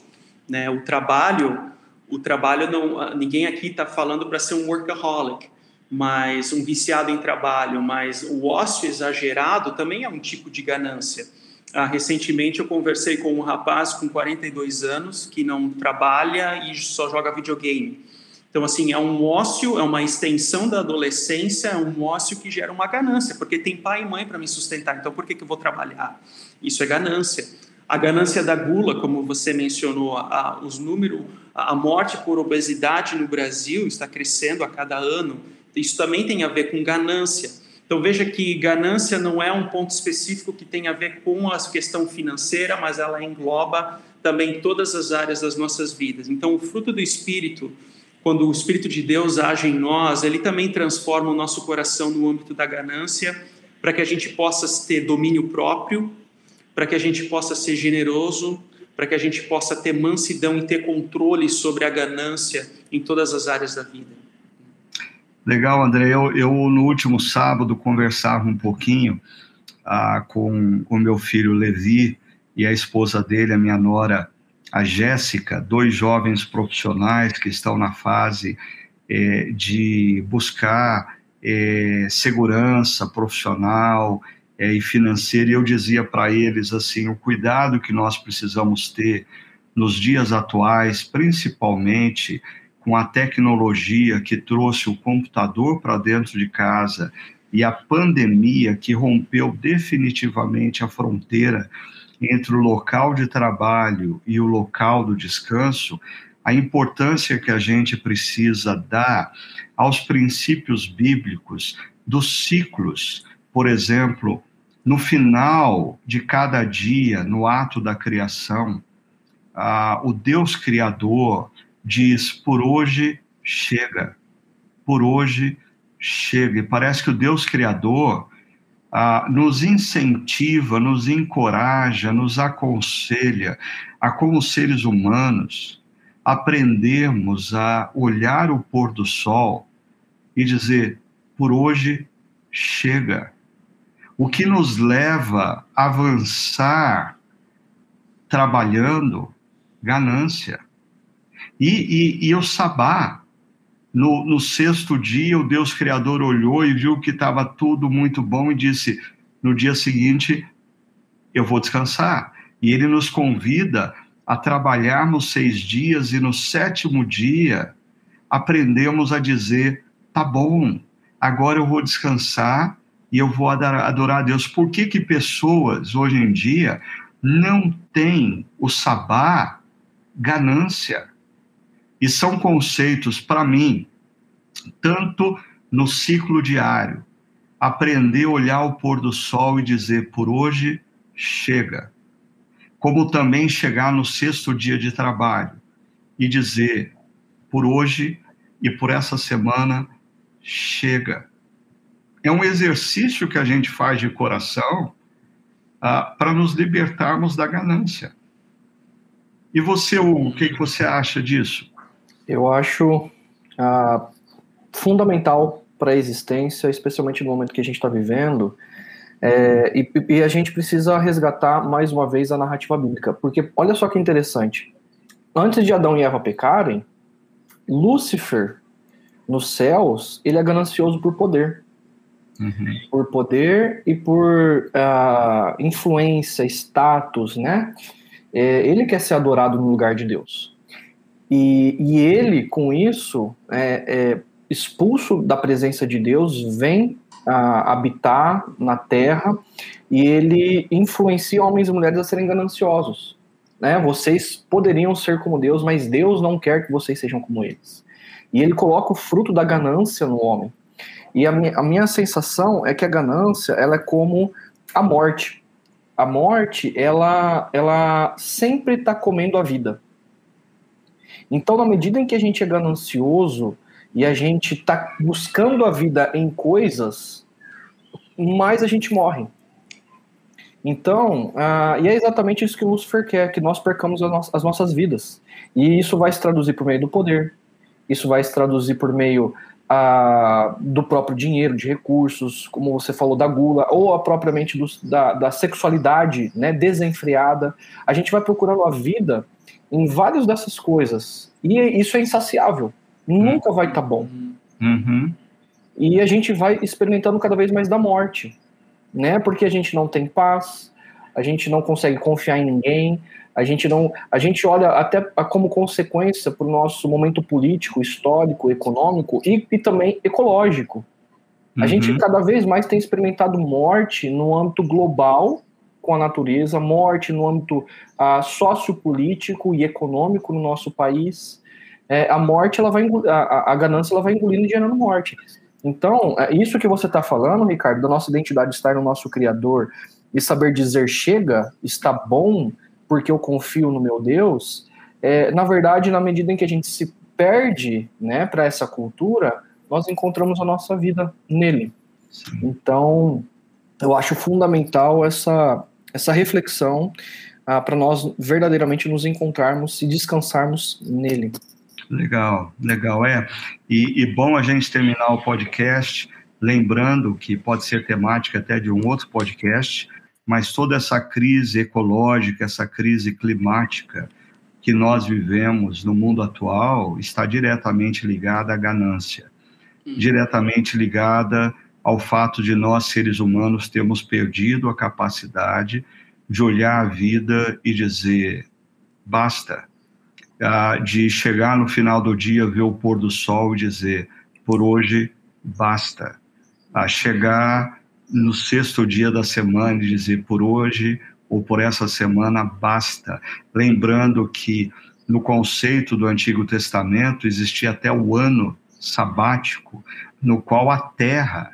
né? O trabalho, o trabalho não, ninguém aqui está falando para ser um workaholic, mas um viciado em trabalho, mas o ócio exagerado também é um tipo de ganância. Ah, recentemente eu conversei com um rapaz com 42 anos que não trabalha e só joga videogame. Então, assim, é um ócio, é uma extensão da adolescência, é um ócio que gera uma ganância, porque tem pai e mãe para me sustentar, então por que, que eu vou trabalhar? Isso é ganância. A ganância da gula, como você mencionou, a, os números, a morte por obesidade no Brasil está crescendo a cada ano isso também tem a ver com ganância. Então veja que ganância não é um ponto específico que tem a ver com a questão financeira, mas ela engloba também todas as áreas das nossas vidas. Então o fruto do espírito, quando o espírito de Deus age em nós, ele também transforma o nosso coração no âmbito da ganância, para que a gente possa ter domínio próprio, para que a gente possa ser generoso, para que a gente possa ter mansidão e ter controle sobre a ganância em todas as áreas da vida. Legal, André. Eu, eu no último sábado conversava um pouquinho ah, com o meu filho Levi e a esposa dele, a minha nora, a Jéssica, dois jovens profissionais que estão na fase eh, de buscar eh, segurança profissional eh, e financeira. E eu dizia para eles assim, o cuidado que nós precisamos ter nos dias atuais, principalmente com a tecnologia que trouxe o computador para dentro de casa e a pandemia que rompeu definitivamente a fronteira entre o local de trabalho e o local do descanso, a importância que a gente precisa dar aos princípios bíblicos dos ciclos. Por exemplo, no final de cada dia, no ato da criação, ah, o Deus Criador diz: por hoje chega, por hoje chega. E parece que o Deus Criador ah, nos incentiva, nos encoraja, nos aconselha a, como seres humanos, aprendermos a olhar o pôr do sol e dizer: por hoje chega. O que nos leva a avançar trabalhando, ganância. E, e, e o sabá, no, no, sexto dia, o Deus Criador olhou e viu que estava tudo muito bom e disse: no dia seguinte, eu vou descansar. E ele nos convida a trabalharmos seis dias e no sétimo dia aprendemos a dizer: tá bom, agora eu vou descansar e eu vou adorar a Deus. Por que, que pessoas hoje em dia não têm o sabá ganância? E são conceitos, para mim, tanto no ciclo diário, aprender a olhar o pôr do sol e dizer: por hoje chega como também chegar no sexto dia de trabalho e dizer: por hoje e por essa semana, chega. É um exercício que a gente faz de coração ah, para nos libertarmos da ganância. E você, o que, que você acha disso? Eu acho ah, fundamental para a existência, especialmente no momento que a gente está vivendo, é, e, e, a gente precisa resgatar mais uma vez a narrativa bíblica, porque olha só que interessante. Antes de Adão e Eva pecarem, Lúcifer, nos céus, ele é ganancioso por poder. Uhum. Por poder e por uh, influência, status, né? É, ele quer ser adorado no lugar de Deus. E, e ele, com isso, é, é, expulso da presença de Deus, vem a habitar na terra e ele influencia homens e mulheres a serem gananciosos. Né? Vocês poderiam ser como Deus, mas Deus não quer que vocês sejam como eles. E ele coloca o fruto da ganância no homem. E a minha, a minha sensação é que a ganância ela é como a morte. A morte, ela, ela sempre está comendo a vida. Então, na medida em que a gente é ganancioso, e a gente está buscando a vida em coisas, mais a gente morre. Então, uh, e é exatamente isso que o Lucifer quer, que nós percamos as, no as, nossas vidas. E isso vai se traduzir por meio do poder, isso vai se traduzir por meio uh, do próprio dinheiro, de recursos, como você falou, da gula, ou a propriamente do, da, da sexualidade né, desenfreada. A gente vai procurando a vida em várias dessas coisas. E isso é insaciável nunca vai estar tá bom. Uhum. E a gente vai experimentando cada vez mais da morte, né? Porque a gente não tem paz, a gente não consegue confiar em ninguém, a gente não, a gente olha até como consequência para o nosso momento político, histórico, econômico e, e também ecológico. A uhum. gente cada vez mais tem experimentado morte no âmbito global com a natureza, morte no âmbito uh, sociopolítico e econômico no nosso país é, a morte, ela vai a, a ganância, ela vai engolindo e gerando morte. Então, é isso que você está falando, Ricardo, da nossa identidade estar no nosso Criador e saber dizer chega, está bom, porque eu confio no meu Deus, é, na verdade, na medida em que a gente se perde né, para essa cultura, nós encontramos a nossa vida nele. Sim. Então, eu acho fundamental essa, essa reflexão ah, para nós verdadeiramente nos encontrarmos e descansarmos nele. Legal, legal. É, e, e, bom a gente terminar o podcast lembrando que pode ser temática até de um outro podcast, mas toda essa crise ecológica, essa crise climática que nós vivemos no mundo atual está diretamente ligada à ganância, hum. diretamente ligada ao fato de nós, seres humanos, termos perdido a capacidade de olhar a vida e dizer: basta, de chegar no final do dia, ver o pôr do sol e dizer: por hoje basta. A chegar no sexto dia da semana e dizer: por hoje ou por essa semana basta. Lembrando que no conceito do Antigo Testamento existia até o ano sabático, no qual a terra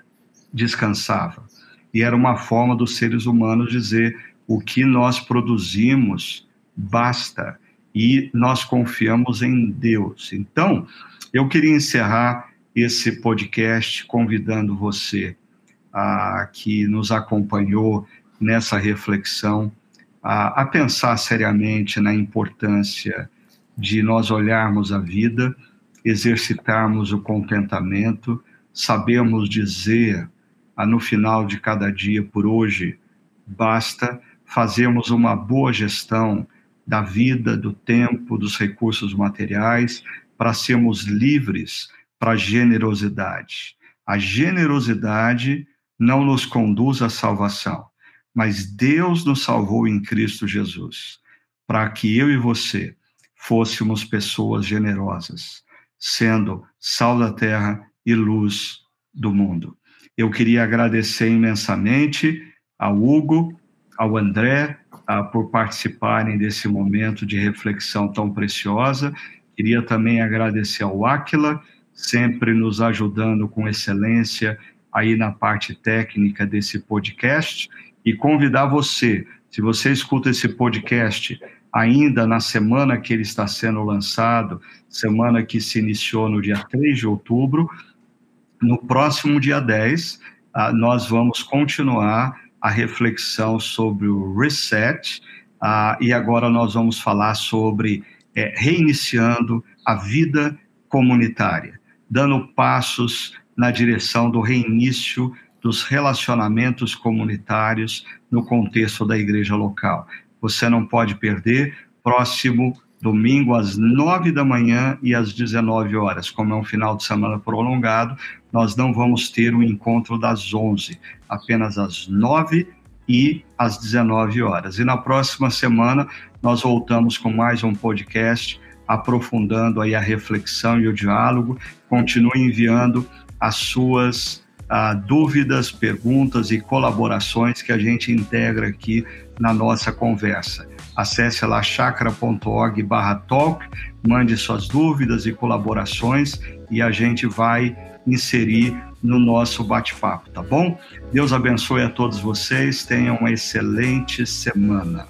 descansava. E era uma forma dos seres humanos dizer o que nós produzimos basta e nós confiamos em Deus. Então, eu queria encerrar esse podcast convidando você a, que nos acompanhou nessa reflexão a, a pensar seriamente na importância de nós olharmos a vida, exercitarmos o contentamento, sabermos dizer a, no final de cada dia por hoje basta, fazermos uma boa gestão da vida, do tempo, dos recursos materiais, para sermos livres para a generosidade. A generosidade não nos conduz à salvação, mas Deus nos salvou em Cristo Jesus, para que eu e você fôssemos pessoas generosas, sendo sal da terra e luz do mundo. Eu queria agradecer imensamente ao Hugo, ao André, por participarem desse momento de reflexão tão preciosa. Queria também agradecer ao Aquila, sempre nos ajudando com excelência aí na parte técnica desse podcast, e convidar você, se você escuta esse podcast ainda na semana que ele está sendo lançado, semana que se iniciou no dia 3 de outubro, no próximo dia 10, uh, ah, nós vamos continuar a reflexão sobre o reset, uh, e agora nós vamos falar sobre é, reiniciando a vida comunitária, dando passos na direção do reinício dos relacionamentos comunitários no contexto da igreja local. Você não pode perder, próximo domingo às nove da manhã e às 19 horas. Como é um final de semana prolongado, nós não vamos ter o encontro das 11, apenas às 9 e às 19 horas. E na próxima semana nós voltamos com mais um podcast aprofundando aí a reflexão e o diálogo. Continue enviando as suas uh, dúvidas, perguntas e colaborações que a gente integra aqui na nossa conversa. Acesse lá chakra.org barra talk, mande suas dúvidas e colaborações e a gente vai inserir no nosso bate-papo, tá bom? Deus abençoe a todos vocês, tenham uma excelente semana.